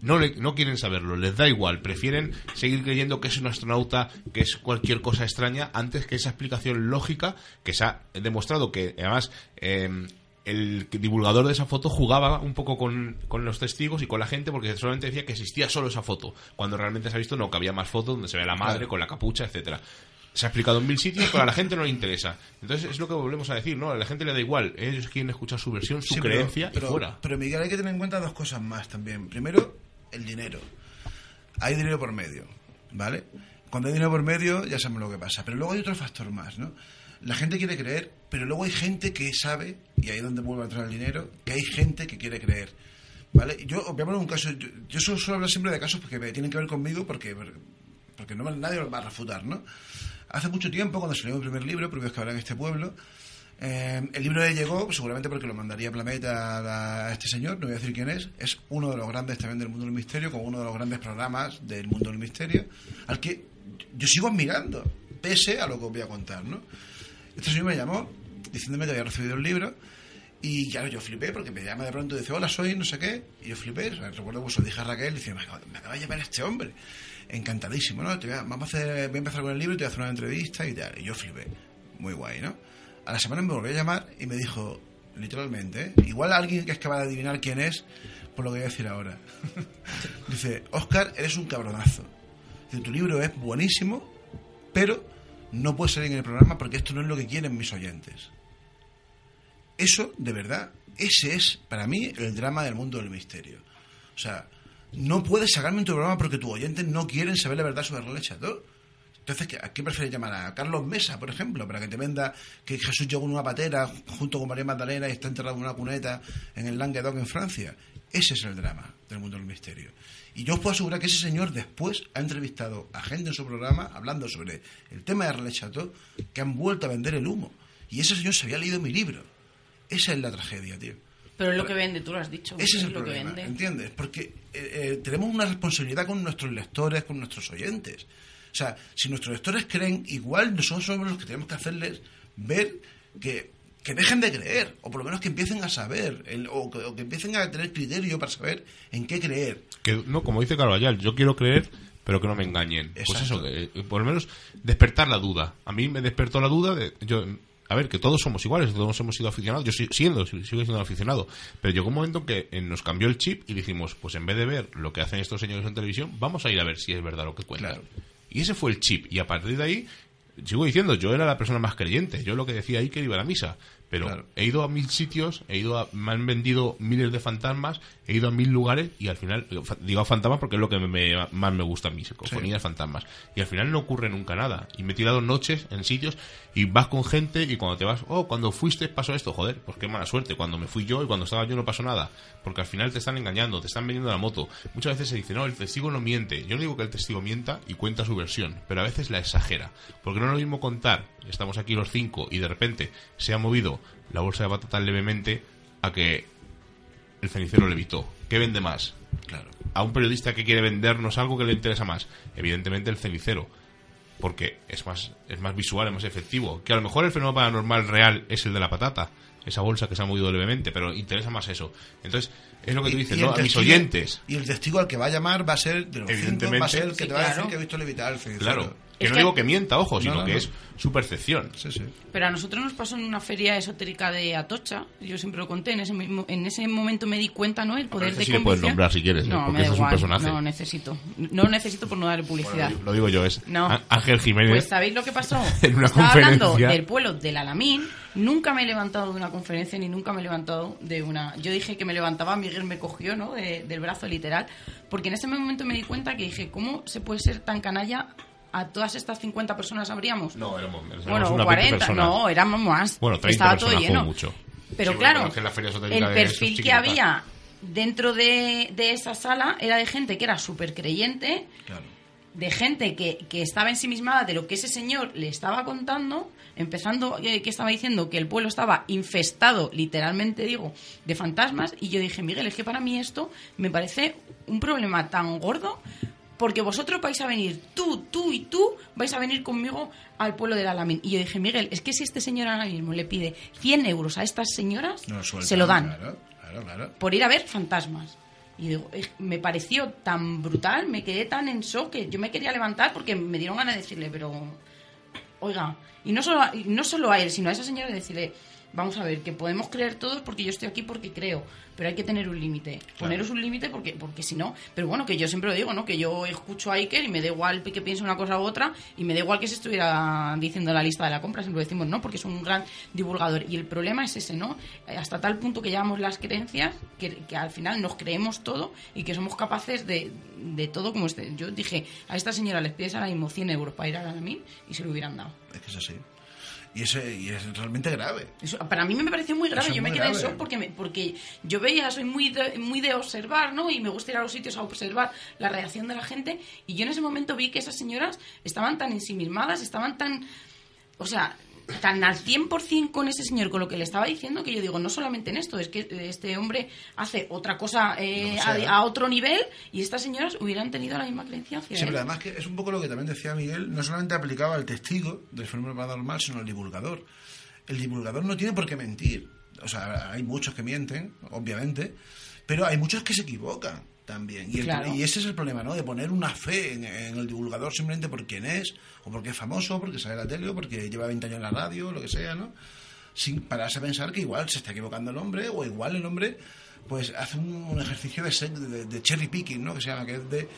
No, le- no quieren saberlo, les da igual, prefieren seguir creyendo que es un astronauta, que es cualquier cosa extraña, antes que esa explicación lógica que se ha demostrado que, además, eh, el divulgador de esa foto jugaba un poco con, con los testigos y con la gente porque solamente decía que existía solo esa foto, cuando realmente se ha visto no, que había más fotos donde se ve la madre con la capucha, etcétera se ha explicado en mil sitios, pero a la gente no le interesa. Entonces es lo que volvemos a decir, ¿no? A la gente le da igual. Ellos quieren escuchar su versión, su Sí, pero- creencia pero, y fuera. Pero Miguel, hay que tener en cuenta dos cosas más también. Primero, el dinero. Hay dinero por medio, ¿vale? Cuando hay dinero por medio, ya sabemos lo que pasa. Pero luego hay otro factor más, ¿no? La gente quiere creer, pero luego hay gente que sabe, y ahí es donde vuelve a entrar el dinero, que hay gente que quiere creer. ¿Vale? Yo, poner un caso. Yo, yo solo suelo hablar siempre de casos me tienen que ver conmigo, porque porque no, nadie lo va a refutar, ¿no? Hace mucho tiempo, cuando salió mi primer libro, Prohibidos que en este pueblo, eh, el libro le llegó, seguramente porque lo mandaría Planeta a este señor, no voy a decir quién es, es uno de los grandes también del mundo del misterio, como uno de los grandes programas del mundo del misterio, al que yo sigo admirando, pese a lo que os voy a contar, ¿no? Este señor me llamó diciéndome que había recibido el libro y claro, yo flipé porque me llama de pronto y dice, hola, soy no sé qué, y yo flipé, recuerdo que se dije a Raquel dice, me acaba, me acaba de llamar este hombre, encantadísimo, ¿no? Te voy a, vamos a hacer, voy a empezar con el libro te voy a hacer una entrevista y tal, y yo flipé, muy guay, ¿no? A la semana me volvió a llamar y me dijo, literalmente, ¿eh? igual alguien que es capaz de adivinar quién es, por lo que voy a decir ahora. Dice, Oscar, eres un cabronazo. Dice, tu libro es buenísimo, pero no puedes salir en el programa porque esto no es lo que quieren mis oyentes. Eso, de verdad, ese es para mí el drama del mundo del misterio. O sea, no puedes sacarme en tu programa porque tus oyentes no quieren saber la verdad sobre René Chateau. Entonces, ¿a qué prefieres llamar? ¿A Carlos Mesa, por ejemplo, para que te venda que Jesús llegó en una patera junto con María Magdalena y está enterrado en una cuneta en el Languedoc, en Francia? Ese es el drama del mundo del misterio. Y yo os puedo asegurar que ese señor después ha entrevistado a gente en su programa hablando sobre el tema de René Chateau que han vuelto a vender el humo. Y ese señor se había leído mi libro. Esa es la tragedia, tío. Pero es lo que vende, tú lo has dicho. Ese es el lo que vende. ¿entiendes? Porque eh, eh, tenemos una responsabilidad con nuestros lectores, con nuestros oyentes. O sea, si nuestros lectores creen, igual nosotros somos los que tenemos que hacerles ver que, que dejen de creer, o por lo menos que empiecen a saber, el- o, que, o que empiecen a tener criterio para saber en qué creer. Que, no, como dice Carvajal, yo quiero creer, pero que no me engañen. Pues eso, que, eh, por lo menos despertar la duda. A mí me despertó la duda de. Yo, a ver, que todos somos iguales, todos hemos sido aficionados. Yo si- siendo, sigo siendo aficionado. Pero llegó un momento que eh, nos cambió el chip y dijimos, pues en vez de ver lo que hacen estos señores en televisión, vamos a ir a ver si es verdad lo que cuentan. Claro. Y ese fue el chip. Y a partir de ahí, sigo diciendo, yo era la persona más creyente. Yo lo que decía ahí que iba a la misa. Pero Claro. he ido a mil sitios, he ido a, me han vendido miles de fantasmas, he ido a mil lugares y al final, digo fantasmas porque es lo que me- más me gusta a mí, psicofonías, fantasmas. Y al final no ocurre nunca nada. Y me he tirado noches en sitios y vas con gente y cuando te vas, oh, cuando fuiste pasó esto, joder, pues qué mala suerte. Cuando me fui yo y cuando estaba yo no pasó nada. Porque al final te están engañando, te están vendiendo la moto. Muchas veces se dice, no, el testigo no miente. Yo no digo que el testigo mienta y cuenta su versión, pero a veces la exagera. Porque no es lo mismo contar, estamos aquí los cinco y de repente se ha movido la bolsa de patata levemente a que el cenicero levitó. ¿Qué vende más? Claro. A un periodista que quiere vendernos algo que le interesa más. Evidentemente el cenicero. Porque es más, es más visual, es más efectivo. Que a lo mejor el fenómeno paranormal real es el de la patata. Esa bolsa que se ha movido levemente, pero interesa más eso. Entonces, es lo que tú dices, ¿no? A mis oyentes. Y el testigo al que va a llamar va a ser de los cinco, Evidentemente. va a ser el que Sí, te va a decir que ha visto levitar el cenicero. Claro. Que Es no que- digo que mienta, ojo, sino No, no, que es su percepción. Sí, sí. Pero a nosotros nos pasó en una feria esotérica de Atocha, yo siempre lo conté, en ese, mismo- en ese momento me di cuenta, ¿no? El poder de sí le puedes nombrar si quieres, ¿eh? No, porque me da ese es un personaje. No necesito. No necesito por no darle publicidad. Lo digo yo, es No. Ángel Jiménez. Pues ¿sabéis lo que pasó? En una Estaba hablando conferencia. del pueblo del Alamín. Nunca me he levantado de una conferencia ni nunca me he levantado de una... Yo dije que me levantaba, Miguel me cogió, ¿no? De- del brazo literal. Porque en ese momento me di cuenta que dije, ¿cómo se puede ser tan canalla? A todas estas 50 personas habríamos. No, éramos, éramos Bueno, unas 20 40, personas. no, éramos más. Bueno, 30 Estaba personas todo lleno. mucho. Pero Sí, claro, bueno, el perfil que había dentro de, de esa sala era de gente que era súper creyente, Claro. de gente que, que estaba ensimismada de lo que ese señor le estaba contando, empezando eh, que estaba diciendo que el pueblo estaba infestado, literalmente digo, de fantasmas, y yo dije, Miguel, es que para mí esto me parece un problema tan gordo, porque vosotros vais a venir, tú, tú y tú, vais a venir conmigo al pueblo del Alamín. Y yo dije, Miguel, es que si este señor ahora mismo le pide 100 euros a estas señoras, No sueltan, se lo dan Claro, claro, claro. por ir a ver fantasmas. Y digo, me pareció tan brutal, me quedé tan en shock que yo me quería levantar porque me dieron ganas de decirle, pero, oiga, y no solo, a- y no solo a él, sino a esa señora decirle, vamos a ver, que podemos creer todos porque yo estoy aquí porque creo, pero hay que tener un límite. Poneros un límite porque, porque si no, pero bueno, que yo siempre lo digo, ¿no? Que yo escucho a Iker y me da igual que piense una cosa u otra y me da igual que se estuviera diciendo la lista de la compra, siempre decimos, ¿no? Porque es un gran divulgador. Y el problema es ese, ¿no? Eh, Hasta tal punto que llevamos las creencias que, que al final nos creemos todo y que somos capaces de, de todo como este. Yo dije, a esta señora les pides ahora mismo 100 euros para ir a la mí y se lo hubieran dado. Es que es así. Y, ese, y es realmente grave. Eso, para mí me pareció muy grave. Eso yo me quedé en shock porque, me- porque yo veía, soy muy de, muy de observar, ¿no? Y me gusta ir a los sitios a observar la reacción de la gente. Y yo en ese momento vi que esas señoras estaban tan ensimismadas, estaban tan. O sea, tan al 100% con ese señor, con lo que le estaba diciendo, que yo digo, no solamente en esto, es que este hombre hace otra cosa eh, sea. a, a otro nivel y estas señoras hubieran tenido la misma creencia hacia Sí, él. pero además que es un poco lo que también decía Miguel, no solamente aplicaba al testigo del fenómeno paranormal, sino al divulgador. El divulgador no tiene por qué mentir. O sea, hay muchos que mienten, obviamente, pero hay muchos que se equivocan también. Y, el- Claro. y ese es el problema, ¿no? De poner una fe en, en el divulgador simplemente por quién es, o porque es famoso, porque sale la tele, o porque lleva 20 años en la radio, lo que sea, ¿no? Sin pararse a pensar que igual se está equivocando el hombre, o igual el hombre pues hace un, un ejercicio de, de- de cherry picking, ¿no? Que se llama, que es de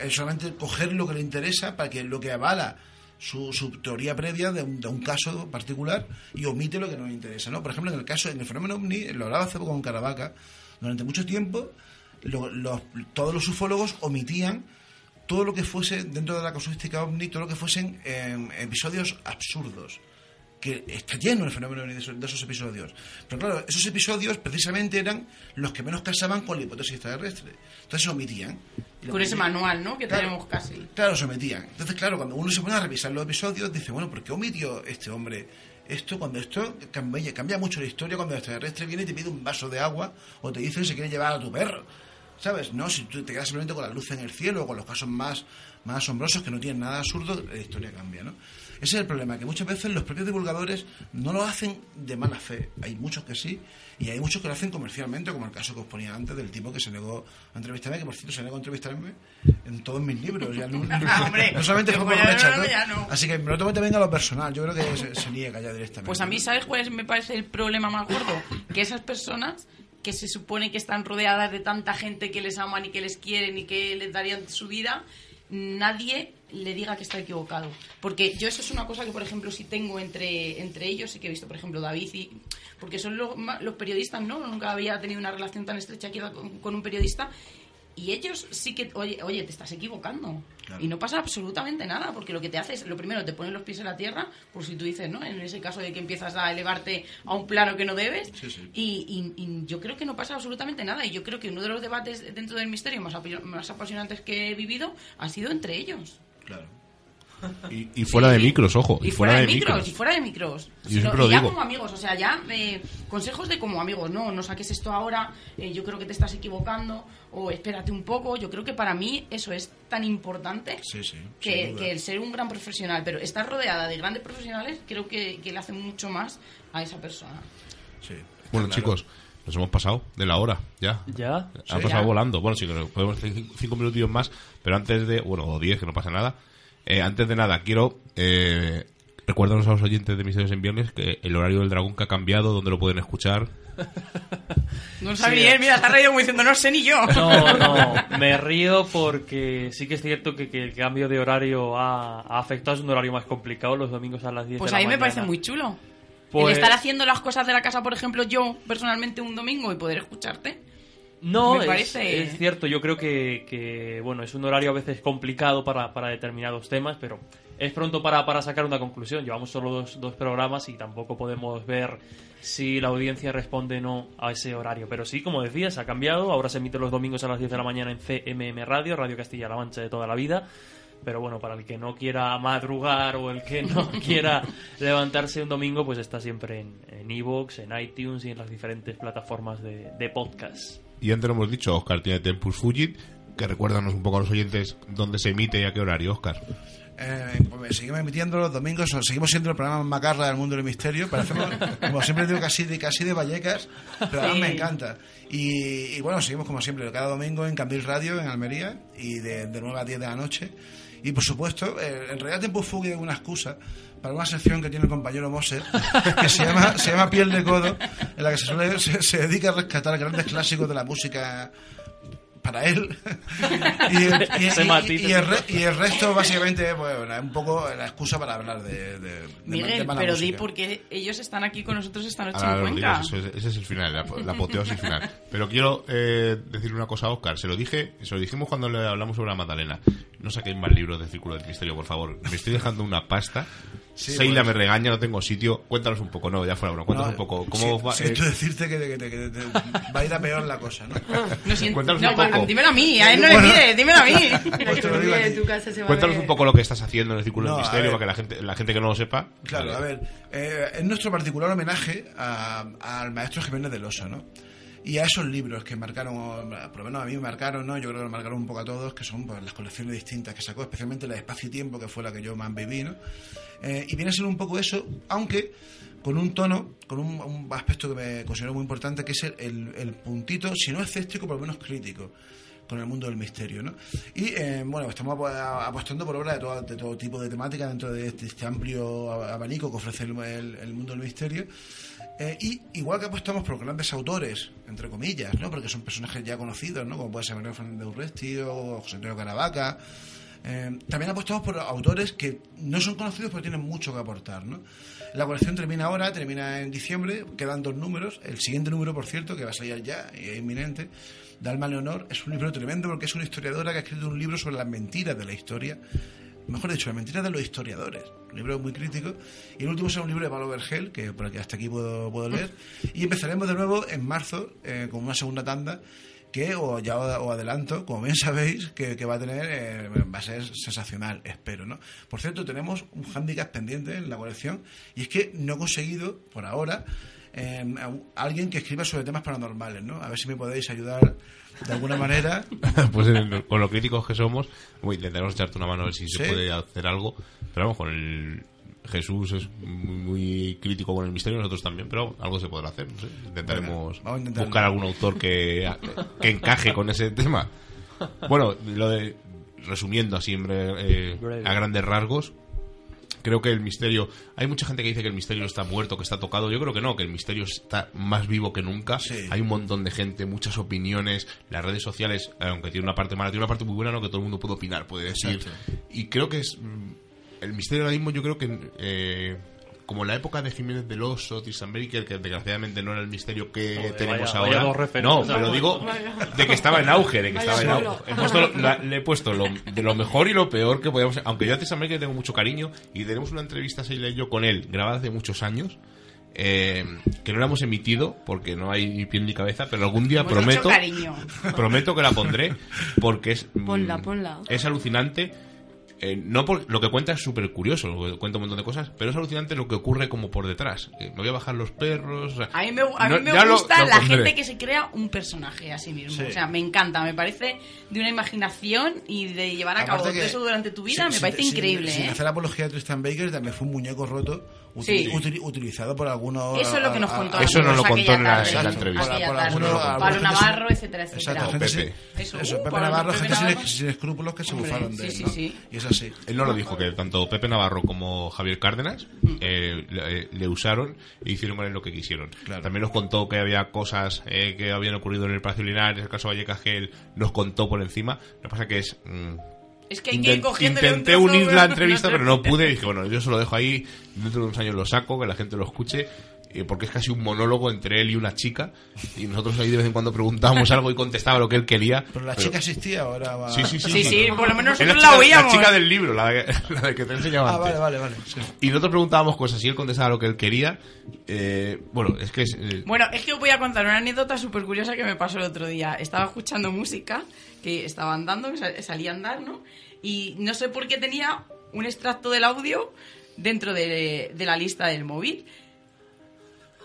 eh, solamente coger lo que le interesa para que lo que avala su, su teoría previa de un, de un caso particular y omite lo que no le interesa, ¿no? Por ejemplo, en el caso, en el fenómeno ovni, lo hablaba hace poco con Caravaca, durante mucho tiempo lo- los- todos los ufólogos omitían todo lo que fuese dentro de la casuística ovni, todo lo que fuesen em, episodios absurdos que está lleno el fenómeno de esos, de esos episodios. Pero claro, esos episodios precisamente eran los que menos casaban con la hipótesis extraterrestre. Entonces se omitían. Con ese manual, ¿no? Que Claro. tenemos casi. Claro, se omitían. Entonces, claro, cuando uno se pone a revisar los episodios, dice, bueno, ¿por qué omitió este hombre esto? Cuando esto cambia, cambia mucho la historia, cuando el extraterrestre viene y te pide un vaso de agua o te dice que se quiere llevar a tu perro. ¿Sabes? No, si tú te quedas simplemente con la luz en el cielo o con los casos más, más asombrosos que no tienen nada absurdo, la historia cambia, ¿no? Ese es el problema, que muchas veces los propios divulgadores no lo hacen de mala fe. Hay muchos que sí, y hay muchos que lo hacen comercialmente, como el caso que os ponía antes del tipo que se negó a entrevistarme, que por cierto se negó a entrevistarme en todos mis libros. Ya no, Ah, hombre, no solamente por pues no, ¿no? no. Así que me lo tomo también a lo personal. Yo creo que se, se niega ya directamente. Pues a mí, ¿sabes cuál es- me parece el problema más gordo? Que esas personas que se supone que están rodeadas de tanta gente que les aman y que les quieren y que les darían su vida, nadie le diga que está equivocado. Porque yo eso es una cosa que, por ejemplo, sí tengo entre, entre ellos, sí que he visto, por ejemplo, David y... Porque son los, periodistas, ¿no? Nunca había tenido una relación tan estrecha aquí con un periodista. Y ellos sí que, oye, oye, te estás equivocando. Claro. Y no pasa absolutamente nada, porque lo que te hace es, lo primero, te ponen los pies en la tierra, por si tú dices, ¿no? En ese caso de que empiezas a elevarte a un plano que no debes. Sí, sí. Y, y- y yo creo que no pasa absolutamente nada. Y yo creo que uno de los debates dentro del misterio más, más apasionantes que he vivido ha sido entre ellos. Claro. Y, y fuera de micros, ojo. Y, fuera, de micros, y fuera de micros. Yo siempre lo y ya digo. como amigos, o sea, ya eh, consejos de como amigos, no, no saques esto ahora, eh, yo creo que te estás equivocando, o espérate un poco. Yo creo que para mí eso es tan importante Sí, sí. sin que, el ser un gran profesional, pero estar rodeada de grandes profesionales creo que, que le hace mucho más a esa persona. Sí. Bueno, Claro. chicos, nos hemos pasado de la hora, ya. ¿Ya? Ha Sí. pasado Ya. volando. Bueno, sí, que podemos hacer cin- cinco minutillos más, pero antes de, bueno, o diez, que no pasa nada. Eh, antes de nada, quiero eh, recuérdanos a los oyentes de Misterios en Viernes que el horario del dragón que ha cambiado, donde lo pueden escuchar. No lo sabía, él, mira, se ha reído como diciendo, no sé ni yo. No, no, me río porque sí que es cierto que, que el cambio de horario ha, ha afectado, es un horario más complicado, los domingos a las 10 Pues de a la mí me mañana. parece muy chulo. Pues- El estar haciendo las cosas de la casa, por ejemplo, yo personalmente un domingo y poder escucharte. No, Me es, parece- es cierto, yo creo que, que, bueno, es un horario a veces complicado para, para determinados temas, pero es pronto para, para sacar una conclusión. Llevamos solo dos, dos programas y tampoco podemos ver si la audiencia responde o no a ese horario. Pero sí, como decías, ha cambiado. Ahora se emite los domingos a las 10 de la mañana en CMM Radio, Radio Castilla-La Mancha de toda la vida. Pero bueno, para el que no quiera madrugar o el que no quiera levantarse un domingo, pues está siempre en en iVoox, en iTunes y en las diferentes plataformas de, de podcast. Y antes lo hemos dicho, Oscar tiene Tempus Fugit, que recuérdanos un poco a los oyentes dónde se emite y a qué horario, Oscar. Eh, pues seguimos emitiendo los domingos, o seguimos siendo el programa macarra del mundo del misterio. Parecemos, como siempre digo, casi de, casi de Vallecas, pero además Sí. me encanta. Y, y bueno, seguimos como siempre, cada domingo en Cambil Radio, en Almería, y de, de 9 a 10 de la noche. Y por supuesto, eh, en realidad Tempo Fugi es una excusa para una sección que tiene el compañero Moser, que se llama, se llama Piel de Codo, en la que se, suele- se, se dedica a rescatar grandes clásicos de la música para él. y, el- y- y- el, re- y el resto, básicamente, bueno, es un poco la excusa para hablar de, de, de- Miguel, mala pero di música. porque ellos están aquí con nosotros esta noche Ahora en Cuenca. digo, ese, ese es el final, la, la apoteosis final. Pero quiero eh, decir una cosa a Oscar. Se lo dije, se lo dijimos cuando le hablamos sobre la Magdalena. no saquen más libros de Círculo del Misterio, por favor. Me estoy dejando una pasta. Sí, Seila pues. me regaña, no tengo sitio. Cuéntanos un poco, no, ya fuera, broma. Cuéntanos No, un poco. ¿Cómo sí- va? siento eh, decirte que, que- que- va a ir a peor la cosa, ¿no? No, no, un poco. dímelo a mí, a él no Bueno. le mires, dímelo a mí. Pues Cuéntanos un poco lo que estás haciendo en el Círculo No, del Misterio para que la gente, la gente que no lo sepa. Claro, Vale. a ver, eh, es nuestro particular homenaje al maestro Jiménez del Oso, ¿no? Y a esos libros que marcaron, por lo menos a mí me marcaron, ¿no? Yo creo que lo marcaron un poco a todos, que son pues, las colecciones distintas que sacó, especialmente la de Espacio y Tiempo, que fue la que yo más viví, ¿no? Eh, y viene a ser un poco eso, aunque con un tono, con un, aspecto que me considero muy importante, que es el, puntito, si no escéptico, por lo menos crítico con el mundo del misterio, ¿no? Y eh, bueno, estamos ap- apostando por obras de todo, de tipo de temática dentro de este, este amplio ab- abanico que ofrece el, el- mundo del misterio. Eh, y igual que apostamos por grandes autores, entre comillas, ¿no? Porque son personajes ya conocidos, ¿no? Como puede ser Manuel Fernández Urresti o José Antonio Caravaca. Eh, también apostamos por autores que no son conocidos pero tienen mucho que aportar, ¿no? La colección termina ahora, termina en diciembre, quedan dos números. El siguiente número, por cierto, que va a salir ya es inminente, Dalma Leonor, es un libro tremendo porque es una historiadora que ha escrito un libro sobre las mentiras de la historia. Mejor dicho, las mentiras de los historiadores. Un libro muy crítico. Y el último será un libro de Pablo Vergel, que por aquí hasta aquí puedo, puedo leer. Y empezaremos de nuevo en marzo eh, con una segunda tanda que o ya os adelanto, como bien sabéis, que, que va a tener, eh, va a ser sensacional, espero, ¿no? Por cierto, tenemos un hándicap pendiente en la colección y es que no he conseguido, por ahora, eh, a alguien que escriba sobre temas paranormales, ¿no? A ver si me podéis ayudar de alguna manera. pues en- con lo críticos que somos, bueno, intentaremos echarte una mano a ver si se puede hacer algo. Pero vamos, con el Jesús es muy, muy crítico con el misterio, nosotros también, pero algo se podrá hacer. no sé. Intentaremos Bueno, intentarlo. buscar algún autor que, que encaje con ese tema. Bueno, lo de resumiendo así en eh, a grandes rasgos, creo que el misterio. Hay mucha gente que dice que el misterio está muerto, que está tocado. Yo creo que no, que el misterio está más vivo que nunca. Sí. Hay un montón de gente, muchas opiniones. Las redes sociales, aunque tiene una parte mala, tiene una parte muy buena, ¿no? Que todo el mundo puede opinar, puede decir. Exacto. Y creo que es. Mm, El misterio ahora mismo, yo creo que. eh, como en la época de Jiménez del Oso, Tristan Baker, que desgraciadamente no era el misterio que Joder, tenemos vaya- ahora. vaya no, pero digo de que estaba en auge, de que Vaya estaba en auge. He puesto lo- la- le he puesto lo, de lo mejor y lo peor que podíamos. Aunque yo a Tristan Baker tengo mucho cariño y tenemos una entrevista, Seila y yo, con él, grabada hace muchos años. eh, que no la hemos emitido porque no hay ni pie ni cabeza, pero algún día Hemos prometo prometo que la pondré porque es mm, Ponla, ponla. es alucinante eh, no por, lo que cuenta es súper curioso lo que cuenta un montón de cosas pero es alucinante lo que ocurre como por detrás Eh, me voy a bajar los perros o sea, A mí me, a mí no- me ya lo- gusta lo la pondré. gente que se crea un personaje a sí mismo. Sí. O sea, me encanta, me parece de una imaginación y de llevar a cabo Aparte que- eso durante tu vida, sin- me sin- parece sin- increíble, Sin ¿eh? hacer apología a Tristan Baker, también fue un muñeco roto util- utilizado por algunos. Eso es lo que nos a- contó. a- Eso no lo contó en la- tarde, en la aquella entrevista. Por algunos- Pablo Navarro, etcétera, etcétera. Exacto, gente Pepe. Eso, eso, uh, Pepe Navarro, Pepe gente sin, Navarro. sin escrúpulos que se Hombre, bufaron de sí, él, sí, ¿no? sí. Y es así. Él no lo dijo, que tanto Pepe Navarro como Javier Cárdenas eh, le, le usaron e hicieron con él lo que quisieron. Claro. También nos contó que había cosas eh, que habían ocurrido en el Palacio Linares, el caso Vallecas que él nos contó por encima. Lo que pasa que es... mm, Es que hay que ir un intenté trozo, unir la entrevista, pero no pude. Dije, bueno, yo se lo dejo ahí. Dentro de unos años lo saco, que la gente lo escuche. Eh, Porque es casi un monólogo entre él y una chica. Y nosotros ahí de vez en cuando preguntábamos algo y contestaba lo que él quería. Pero la chica existía ahora. Va... Sí, sí, sí. Sí, sí, por lo menos la nosotros chica, la oíamos. chica del libro, la de, la de que te enseñaba Ah, antes. vale, vale, vale. sí. Y nosotros preguntábamos cosas y él contestaba lo que él quería. Eh, bueno, es que es, eh, Bueno, es que os voy a contar una anécdota súper curiosa que me pasó el otro día. Estaba escuchando música, que estaba andando, que sal- salía a andar, ¿no? Y no sé por qué tenía un extracto del audio dentro de, de la lista del móvil.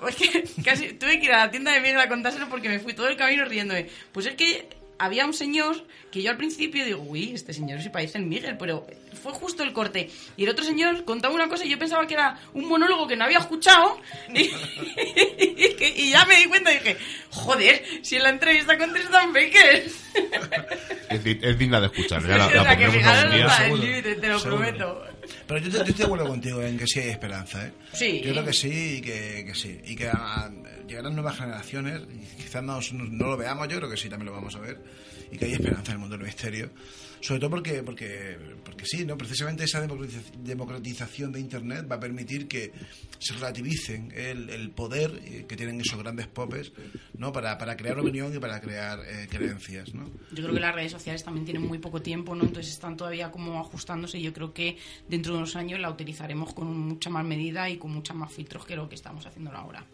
Es que casi tuve que ir a la tienda de Miguel a contárselo porque me fui todo el camino riéndome. Pues es que había un señor que yo al principio digo, uy, este señor se parece al Miguel, pero fue justo el corte. Y el otro señor contaba una cosa y yo pensaba que era un monólogo que no había escuchado. Y, ya me di cuenta y dije, joder, si en la entrevista con Tristan Baker. es, di- es digna de escuchar. Ya la, o la sea, que pondremos algún día. límite, te lo seguro. prometo. Pero yo, te- yo estoy de acuerdo contigo en que sí hay esperanza, ¿eh? Sí. Yo creo que sí y que, que sí. Y que ah, llegarán nuevas generaciones, y quizás no, no lo veamos, yo creo que sí, también lo vamos a ver. Y que hay esperanza en el mundo del misterio. Sobre todo porque, porque, porque sí, ¿no? Precisamente esa democratiza- democratización de Internet va a permitir que se relativicen el, el poder eh, que tienen esos grandes popes, ¿no? Para, para crear opinión y para crear eh, creencias, ¿no? Yo creo que las redes sociales también tienen muy poco tiempo, ¿no? Entonces están todavía como ajustándose y yo creo que dentro de unos años la utilizaremos con mucha más medida y con muchas más filtros que lo que estamos haciendo ahora.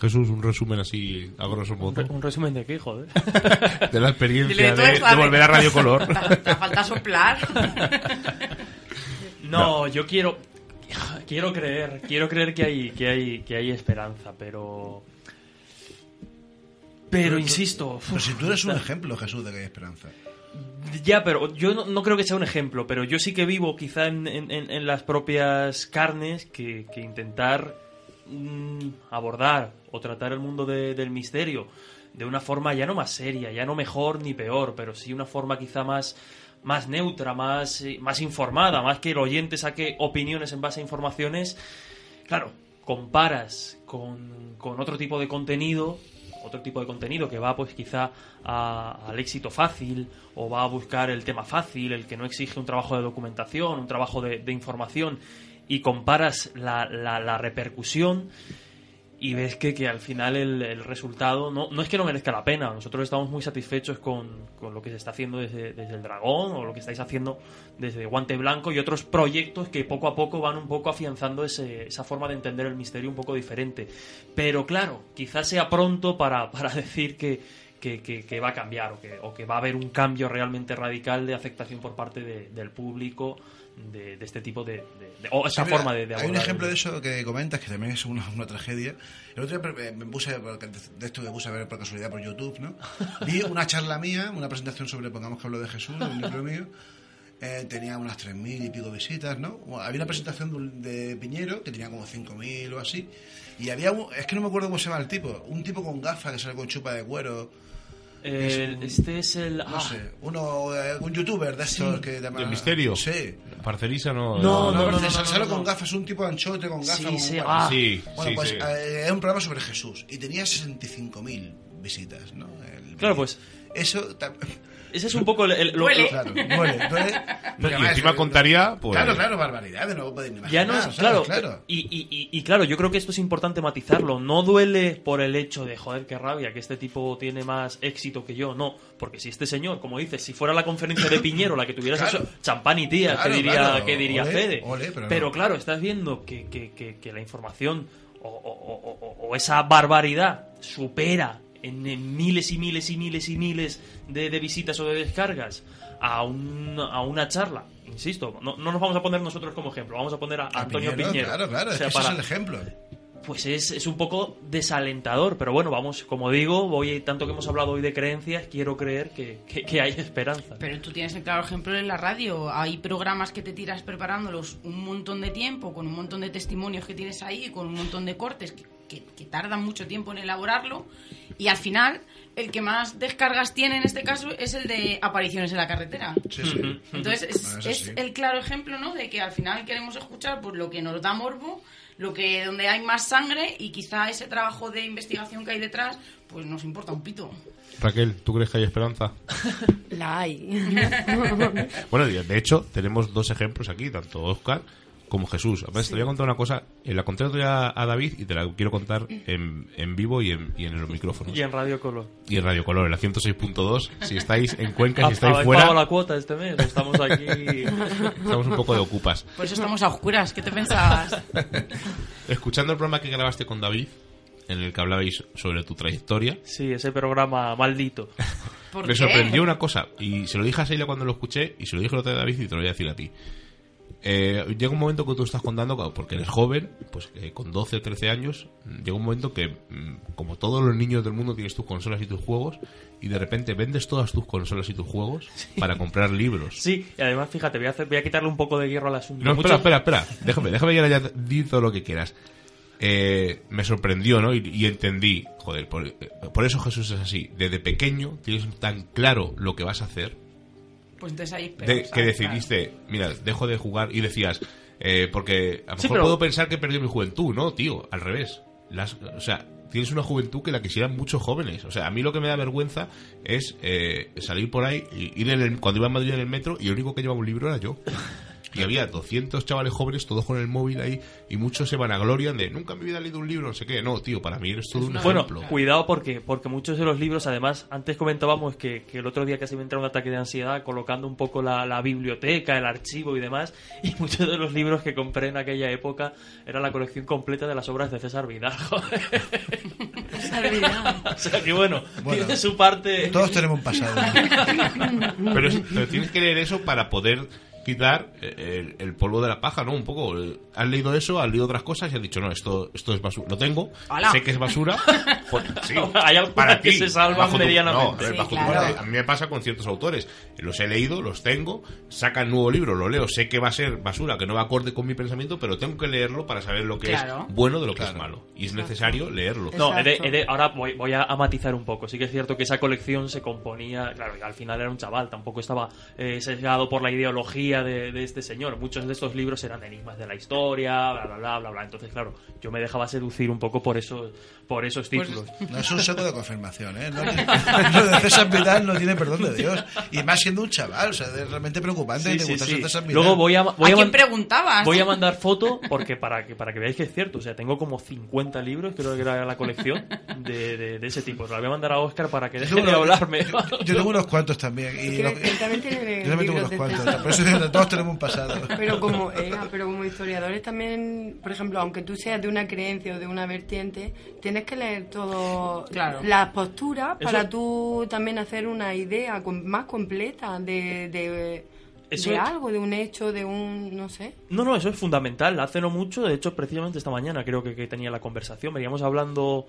Jesús, un resumen así a grosso modo Un resumen de qué, joder. de la experiencia de, volver a Radio Color. Te, falta soplar. No, yo quiero quiero creer, quiero creer que hay que hay que hay esperanza, pero pero insisto, Pero si tú eres un ejemplo, Jesús, de que hay esperanza. ya, pero yo no, no creo que sea un ejemplo, pero yo sí que vivo quizá en, en- en- en las propias carnes que, que intentar mm, abordar o tratar el mundo de- del misterio de una forma ya no más seria, ya no mejor ni peor, pero sí una forma quizá más más neutra, más, eh, más informada, más que el oyente saque opiniones en base a informaciones, claro, comparas con, con otro tipo de contenido, otro tipo de contenido que va pues quizá a- al éxito fácil o va a buscar el tema fácil, el que no exige un trabajo de documentación, un trabajo de, de información y comparas la, la- la repercusión y ves que, que al final el, el resultado no, no es que no merezca la pena. Nosotros estamos muy satisfechos con, con lo que se está haciendo desde, desde el Dragón o lo que estáis haciendo desde Guante Blanco y otros proyectos que poco a poco van un poco afianzando ese- esa forma de entender el misterio un poco diferente. Pero claro, quizás sea pronto para, para decir que, que, que- va a cambiar o que, o que va a haber un cambio realmente radical de aceptación por parte de- del público de, de este tipo de, de- de- o esa Sí, mira, forma de, de Hay un ejemplo de eso que comentas, que también es una, una tragedia. El otro día eh, me puse, de esto me puse a ver por casualidad por YouTube, ¿no? Vi una charla mía, una presentación sobre, pongamos que hablo de Jesús, un libro mío. Eh, tenía unas 3.000 y pico visitas, ¿no? Había una presentación de, un- de Piñero que tenía como 5.000 o así. Y había un, es que no me acuerdo cómo se llama el tipo, un tipo con gafas que sale con chupa de cuero. El- Es un- este es el. No ah, sé, uno, eh, un youtuber de estos que ¿De misterio? Sí. Parcerisa no. No, No, no, no, no, no, con gafas, un tipo anchote con gafas. Sí, con- sí, bueno, ah. Sí, Bueno, sí, pues sí. eh, es un programa sobre Jesús y tenía 65.000 visitas, ¿no? El Claro, pues- Eso. Ese es un poco el. el- lo- lo- Claro, duele, duele. Y Además, encima contaría, pues. Claro, claro, barbaridades, no lo pueden ya imaginar. no es. Claro, claro. Y, y- y- y claro, yo creo que esto es importante matizarlo. No duele por el hecho de, joder, qué rabia, que este tipo tiene más éxito que yo. No, porque si este señor, como dices, si fuera la conferencia de Piñero la que tuvieras Claro. eso, champán y tías, Claro, que diría, claro, que diría ole, Fede. ole, pero no. claro, estás viendo que, que- que- que la información o, o- o- o- o esa barbaridad supera en, en miles y miles y miles y miles de, de visitas o de descargas a, un- a una charla. Insisto, no, no nos vamos a poner nosotros como ejemplo, vamos a poner a, A Antonio Piñero, Piñero. Claro, claro, O es sea, que ese para- es el ejemplo. pues es, es un poco desalentador, pero bueno, vamos, como digo, voy tanto que hemos hablado hoy de creencias, quiero creer que, que- que hay esperanza. Pero tú tienes el claro ejemplo en la radio. Hay programas que te tiras preparándolos un montón de tiempo, con un montón de testimonios que tienes ahí, con un montón de cortes que, que- que tardan mucho tiempo en elaborarlo. Y al final, el que más descargas tiene en este caso es el de apariciones en la carretera. Sí, sí. Entonces es, Bueno, eso es sí. el claro ejemplo, ¿no? De que al final queremos escuchar pues lo que nos da morbo, lo que donde hay más sangre y quizá ese trabajo de investigación que hay detrás, pues nos importa un pito. Raquel, ¿tú crees que hay esperanza? La hay. Bueno, de hecho, tenemos dos ejemplos aquí, tanto Oscar como Jesús. Además, te voy a contar una cosa, eh, la conté otro día a David y te la quiero contar en, en vivo y en, y en los micrófonos. Y en Radio Color. Y en Radio Color, en la 106.2. Si estáis en Cuenca, si ¿Habéis estáis pagado fuera, la cuota este mes? Estamos aquí... estamos un poco de ocupas. Por eso estamos a oscuras, ¿qué te pensabas? Escuchando el programa que grabaste con David, en el que hablabais sobre tu trayectoria, Sí, ese programa maldito. ¿Por me qué? sorprendió una cosa, y se lo dije a Seila cuando lo escuché, y se lo dije el otro día a David, y te lo voy a decir a ti. Eh, llega un momento que tú estás contando, porque eres joven, pues eh, con 12 o 13 años, mm, llega un momento que, mm, como todos los niños del mundo, tienes tus consolas y tus juegos, y de repente vendes todas tus consolas y tus juegos para comprar libros. Sí, y además, fíjate, voy a, hacer, voy a quitarle un poco de hierro al asunto. No, espera, espera, espera. Déjame, déjame ya, ya di todo lo que quieras. Eh, me sorprendió, ¿no? Y, y entendí, joder, por, por eso Jesús es así. Desde pequeño tienes tan claro lo que vas a hacer Pues entonces ahí de- que decidiste, mira, dejo de jugar y decías, Eh, porque a lo Sí, mejor pero- puedo pensar que he perdido mi juventud, ¿no, tío? Al revés. Las, o sea, tienes una juventud que la quisieran muchos jóvenes. O sea, a mí lo que me da vergüenza es eh, salir por ahí y ir en el, cuando iba a Madrid en el metro y el único que llevaba un libro era yo. Y había 200 chavales jóvenes, todos con el móvil ahí, y muchos se van a gloria de nunca en mi vida he leído un libro, no sé qué. No, tío, para mí eres todo un Bueno, ejemplo. cuidado porque, porque muchos de los libros, además, antes comentábamos que, que el otro día casi me entró un ataque de ansiedad colocando un poco la, la biblioteca, el archivo y demás, y muchos de los libros que compré en aquella época era la colección completa de las obras de César Vidal. joder. o sea que bueno, Bueno, tiene su parte... Todos tenemos un pasado. Pero, es- pero tienes que leer eso para poder quitar eh, el, el polvo de la paja, ¿no? Un poco. eh, Has leído eso, has leído otras cosas y has dicho, no, esto, esto es basura. Lo tengo, ¡Hala! sé que es basura. pues, sí, Hay algunas para que ti. se salvan bajo tu- medianamente. no, a ver, Sí, tu. A mí me pasa con ciertos autores. Los he leído, los tengo, sacan nuevo libro, lo leo, sé que va a ser basura, que no va acorde con mi pensamiento, pero tengo que leerlo para saber lo que Claro. es bueno de lo que es malo. Y es necesario leerlo. No, he de- Exacto. he de- ahora voy, voy a, matizar un poco. Sí que es cierto que esa colección se componía, claro, al final era un chaval, tampoco estaba eh, sesgado por la ideología de, de este señor. Muchos de estos libros eran enigmas de la historia, bla, bla, bla, bla, bla. Entonces, claro, yo me dejaba seducir un poco por esos, por esos Pues- títulos. No es un seco de confirmación, ¿eh? No, lo de César Vidal no tiene perdón de Dios. Y más siendo un chaval, o sea, es realmente preocupante Sí, te sí. César Vidal. Luego voy a, voy ¿A a quién preguntabas? Voy a mandar foto porque para que para que veáis que es cierto. O sea, tengo como 50 libros, creo que era la colección de, de, de ese tipo. La voy a mandar a Oscar para que deje Yo de tengo- hablarme. Yo, yo tengo unos cuantos también. Y lo- yo también tengo unos cuantos. Por eso todos tenemos un pasado. Pero como, eh, pero como historiadores también, por ejemplo, aunque tú seas de una creencia o de una vertiente, tienes que leer todo Claro. las posturas Eso- para tú también hacer una idea más completa de, de, Eso- de algo, de un hecho, de un, no sé. No, no, eso es fundamental. Hace no mucho, de hecho, precisamente esta mañana creo que, que tenía la conversación. Veníamos hablando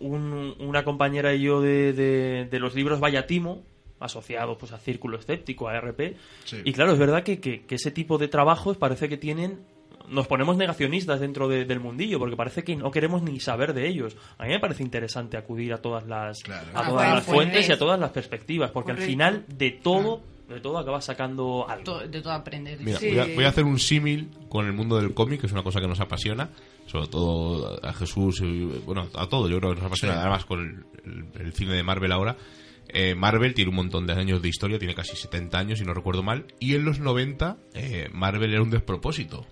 un- una compañera y yo de, de- de los libros Vallatimo, asociados pues, a Círculo Escéptico, a RP. Sí. Y claro, es verdad que, que- que ese tipo de trabajos parece que tienen. Nos ponemos negacionistas dentro de- del mundillo porque parece que no queremos ni saber de ellos. A mí me parece interesante acudir a todas las, Claro. a Ah, todas las fuentes. y a todas las perspectivas, porque al final de todo, de todo acabas sacando algo. De todo aprender. Mira, Sí. voy, a, voy a hacer un símil con el mundo del cómic, que es una cosa que nos apasiona, sobre todo a Jesús, y, bueno, a todo, yo creo que nos apasiona, Sí. además con el, el- el cine de Marvel ahora. Eh, Marvel tiene un montón de años de historia, tiene casi 70 años, si no recuerdo mal, y en los 90 eh, Marvel era un despropósito.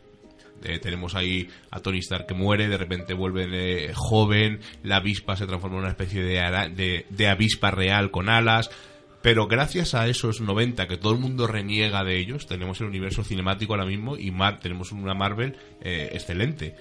Eh, tenemos ahí a Tony Stark que muere, de repente vuelve eh, joven, la avispa se transforma en una especie de, ara- de, de avispa real con alas. Pero gracias a esos 90 que todo el mundo reniega de ellos, tenemos el universo cinemático ahora mismo y tenemos una Marvel eh, excelente.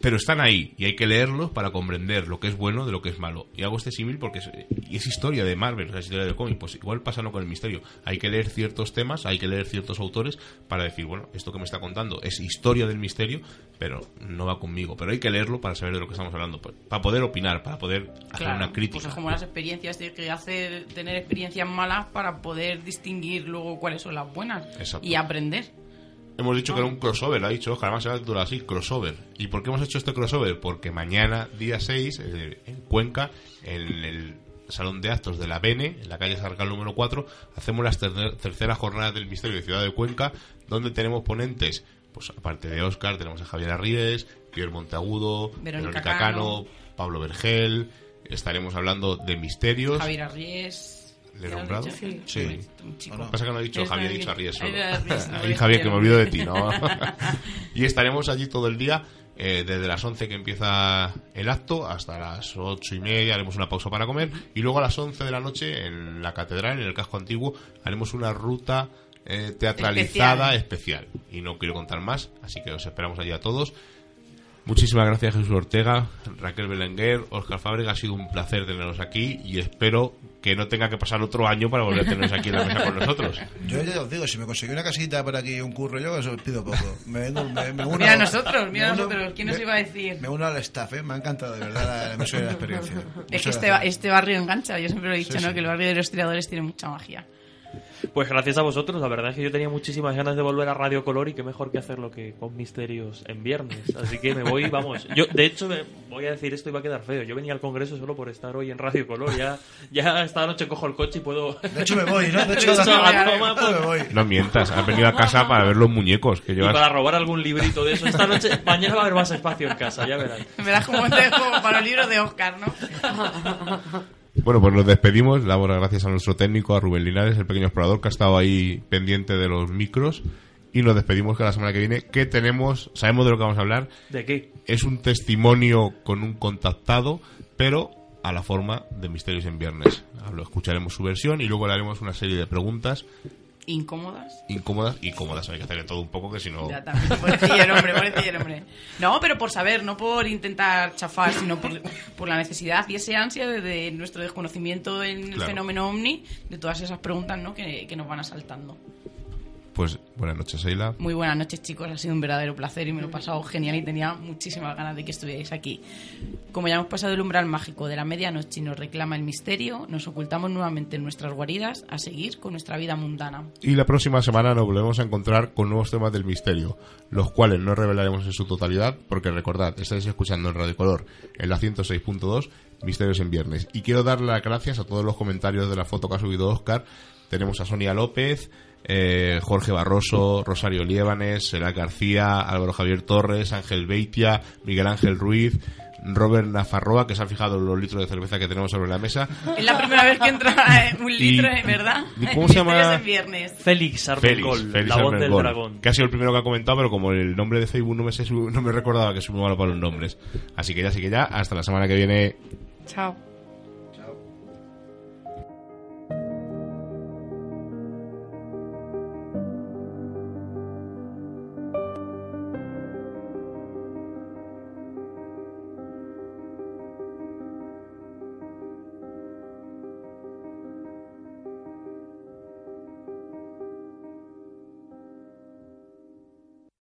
Pero están ahí y hay que leerlos para comprender lo que es bueno de lo que es malo. Y hago este símil porque es, y es historia de Marvel, es historia del cómic. Pues igual pasa no con el misterio. Hay que leer ciertos temas, hay que leer ciertos autores para decir, bueno, esto que me está contando es historia del misterio, pero no va conmigo. Pero hay que leerlo para saber de lo que estamos hablando, pa- para poder opinar, para poder hacer Claro, una crítica. Pues es como las experiencias de que tener experiencias malas para poder distinguir luego cuáles son las buenas Exacto. y aprender. Hemos dicho que era un crossover, lo ha dicho Oscar, además se va a titular así, crossover. ¿Y por qué hemos hecho este crossover? Porque mañana, día 6, eh, en Cuenca, en el Salón de Actos de la Bene, en la calle Sarcal número 4, hacemos las tercer- terceras jornadas del misterio de Ciudad de Cuenca, donde tenemos ponentes, pues aparte de Oscar, tenemos a Javier Arribes, Pierre Monteagudo, Verónica Verónica Cano. Cano, Pablo Vergel, estaremos hablando de misterios. Javier Arries. ¿Le he ¿ya lo has nombrado? Sí. Sí. Un chico. ¿O no? Pasa que no ha dicho Javier, ha dicho Arries solo. No, es Javier, que me no. olvido de ti, ¿no? y estaremos allí todo el día, eh, desde las 11 que empieza el acto hasta las 8 y media, haremos una pausa para comer. Y luego a las 11 de la noche, en la catedral, en el casco antiguo, haremos una ruta eh, teatralizada especial. Y no quiero contar más, así que os esperamos allí a todos. Muchísimas gracias Jesús Ortega, Raquel Belenguer, Oscar Fábrega, ha sido un placer tenerlos aquí y espero que no tenga que pasar otro año para volver a tenerlos aquí en la mesa con nosotros. Yo ya os digo, si me conseguí una casita por aquí y un curro, yo os pido poco. Me, vengo- me, me uno- Mira nosotros, mira me uno- nosotros. ¿Quién nos me- iba a decir? Me uno al staff, ¿eh? Me ha encantado de verdad la, la la experiencia. Es que este, este barrio engancha, yo siempre lo he dicho, Sí, ¿no? sí. Que el barrio de los tiradores tiene mucha magia. Pues gracias a vosotros, la verdad es que yo tenía muchísimas ganas de volver a Radio Color y qué mejor que hacerlo que con Misterios en viernes. Así que me voy, vamos. Yo, de hecho, me voy a decir esto y va a quedar feo. Yo venía al congreso solo por estar hoy en Radio Color. Ya, ya esta noche cojo el coche y puedo. De hecho, me voy, ¿no? De hecho, De hecho, a a toma, pues, me voy. No mientas, has venido a casa para ver los muñecos que y llevas. para robar algún librito de eso. Esta noche, mañana va a haber más espacio en casa, ya verás. Verás como te dejo para los libros de Oscar, ¿no? Bueno, pues nos despedimos. Le damos las gracias a nuestro técnico, a Rubén Linares, el pequeño explorador que ha estado ahí pendiente de los micros. Y nos despedimos que la semana que viene, que tenemos, sabemos de lo que vamos a hablar. ¿De qué? Es un testimonio con un contactado, pero a la forma de Misterios en Viernes. Lo escucharemos su versión y luego le haremos una serie de preguntas Incómodas. incómodas y cómodas. Hay que hacer de todo un poco, que si no. Ya también, hombre, hombre. No, pero por saber, no por intentar chafar, sino por, por la necesidad y ese ansia de, de nuestro desconocimiento en el Claro. fenómeno ovni, de todas esas preguntas ¿no? que, que nos van asaltando. Pues buenas noches, Sheila. Muy buenas noches, chicos. Ha sido un verdadero placer y me lo he pasado genial y tenía muchísimas ganas de que estuvierais aquí. Como ya hemos pasado el umbral mágico de la medianoche y nos reclama el misterio, nos ocultamos nuevamente en nuestras guaridas a seguir con nuestra vida mundana. Y la próxima semana nos volvemos a encontrar con nuevos temas del misterio, los cuales no revelaremos en su totalidad, porque recordad, estáis escuchando en Radio Color, en la 106.2, Misterios en Viernes. Y quiero darle las gracias a todos los comentarios de la foto que ha subido Oscar. Tenemos a Sonia López, eh, Jorge Barroso, Rosario Liébanes, Sera García, Álvaro Javier Torres, Ángel Beitia, Miguel Ángel Ruiz, Robert Nafarroa, que se ha fijado en los litros de cerveza que tenemos sobre la mesa. Es la primera vez que entra eh, un litro, Y- eh, ¿verdad? ¿y cómo se llama? Viernes. Félix Félix, Armengol, Félix la voz del dragón. que ha sido el primero que ha comentado, pero como el nombre de Facebook no me, sé no me recordaba que soy muy malo para los nombres. Así que ya, así que ya, hasta la semana que viene. Chao.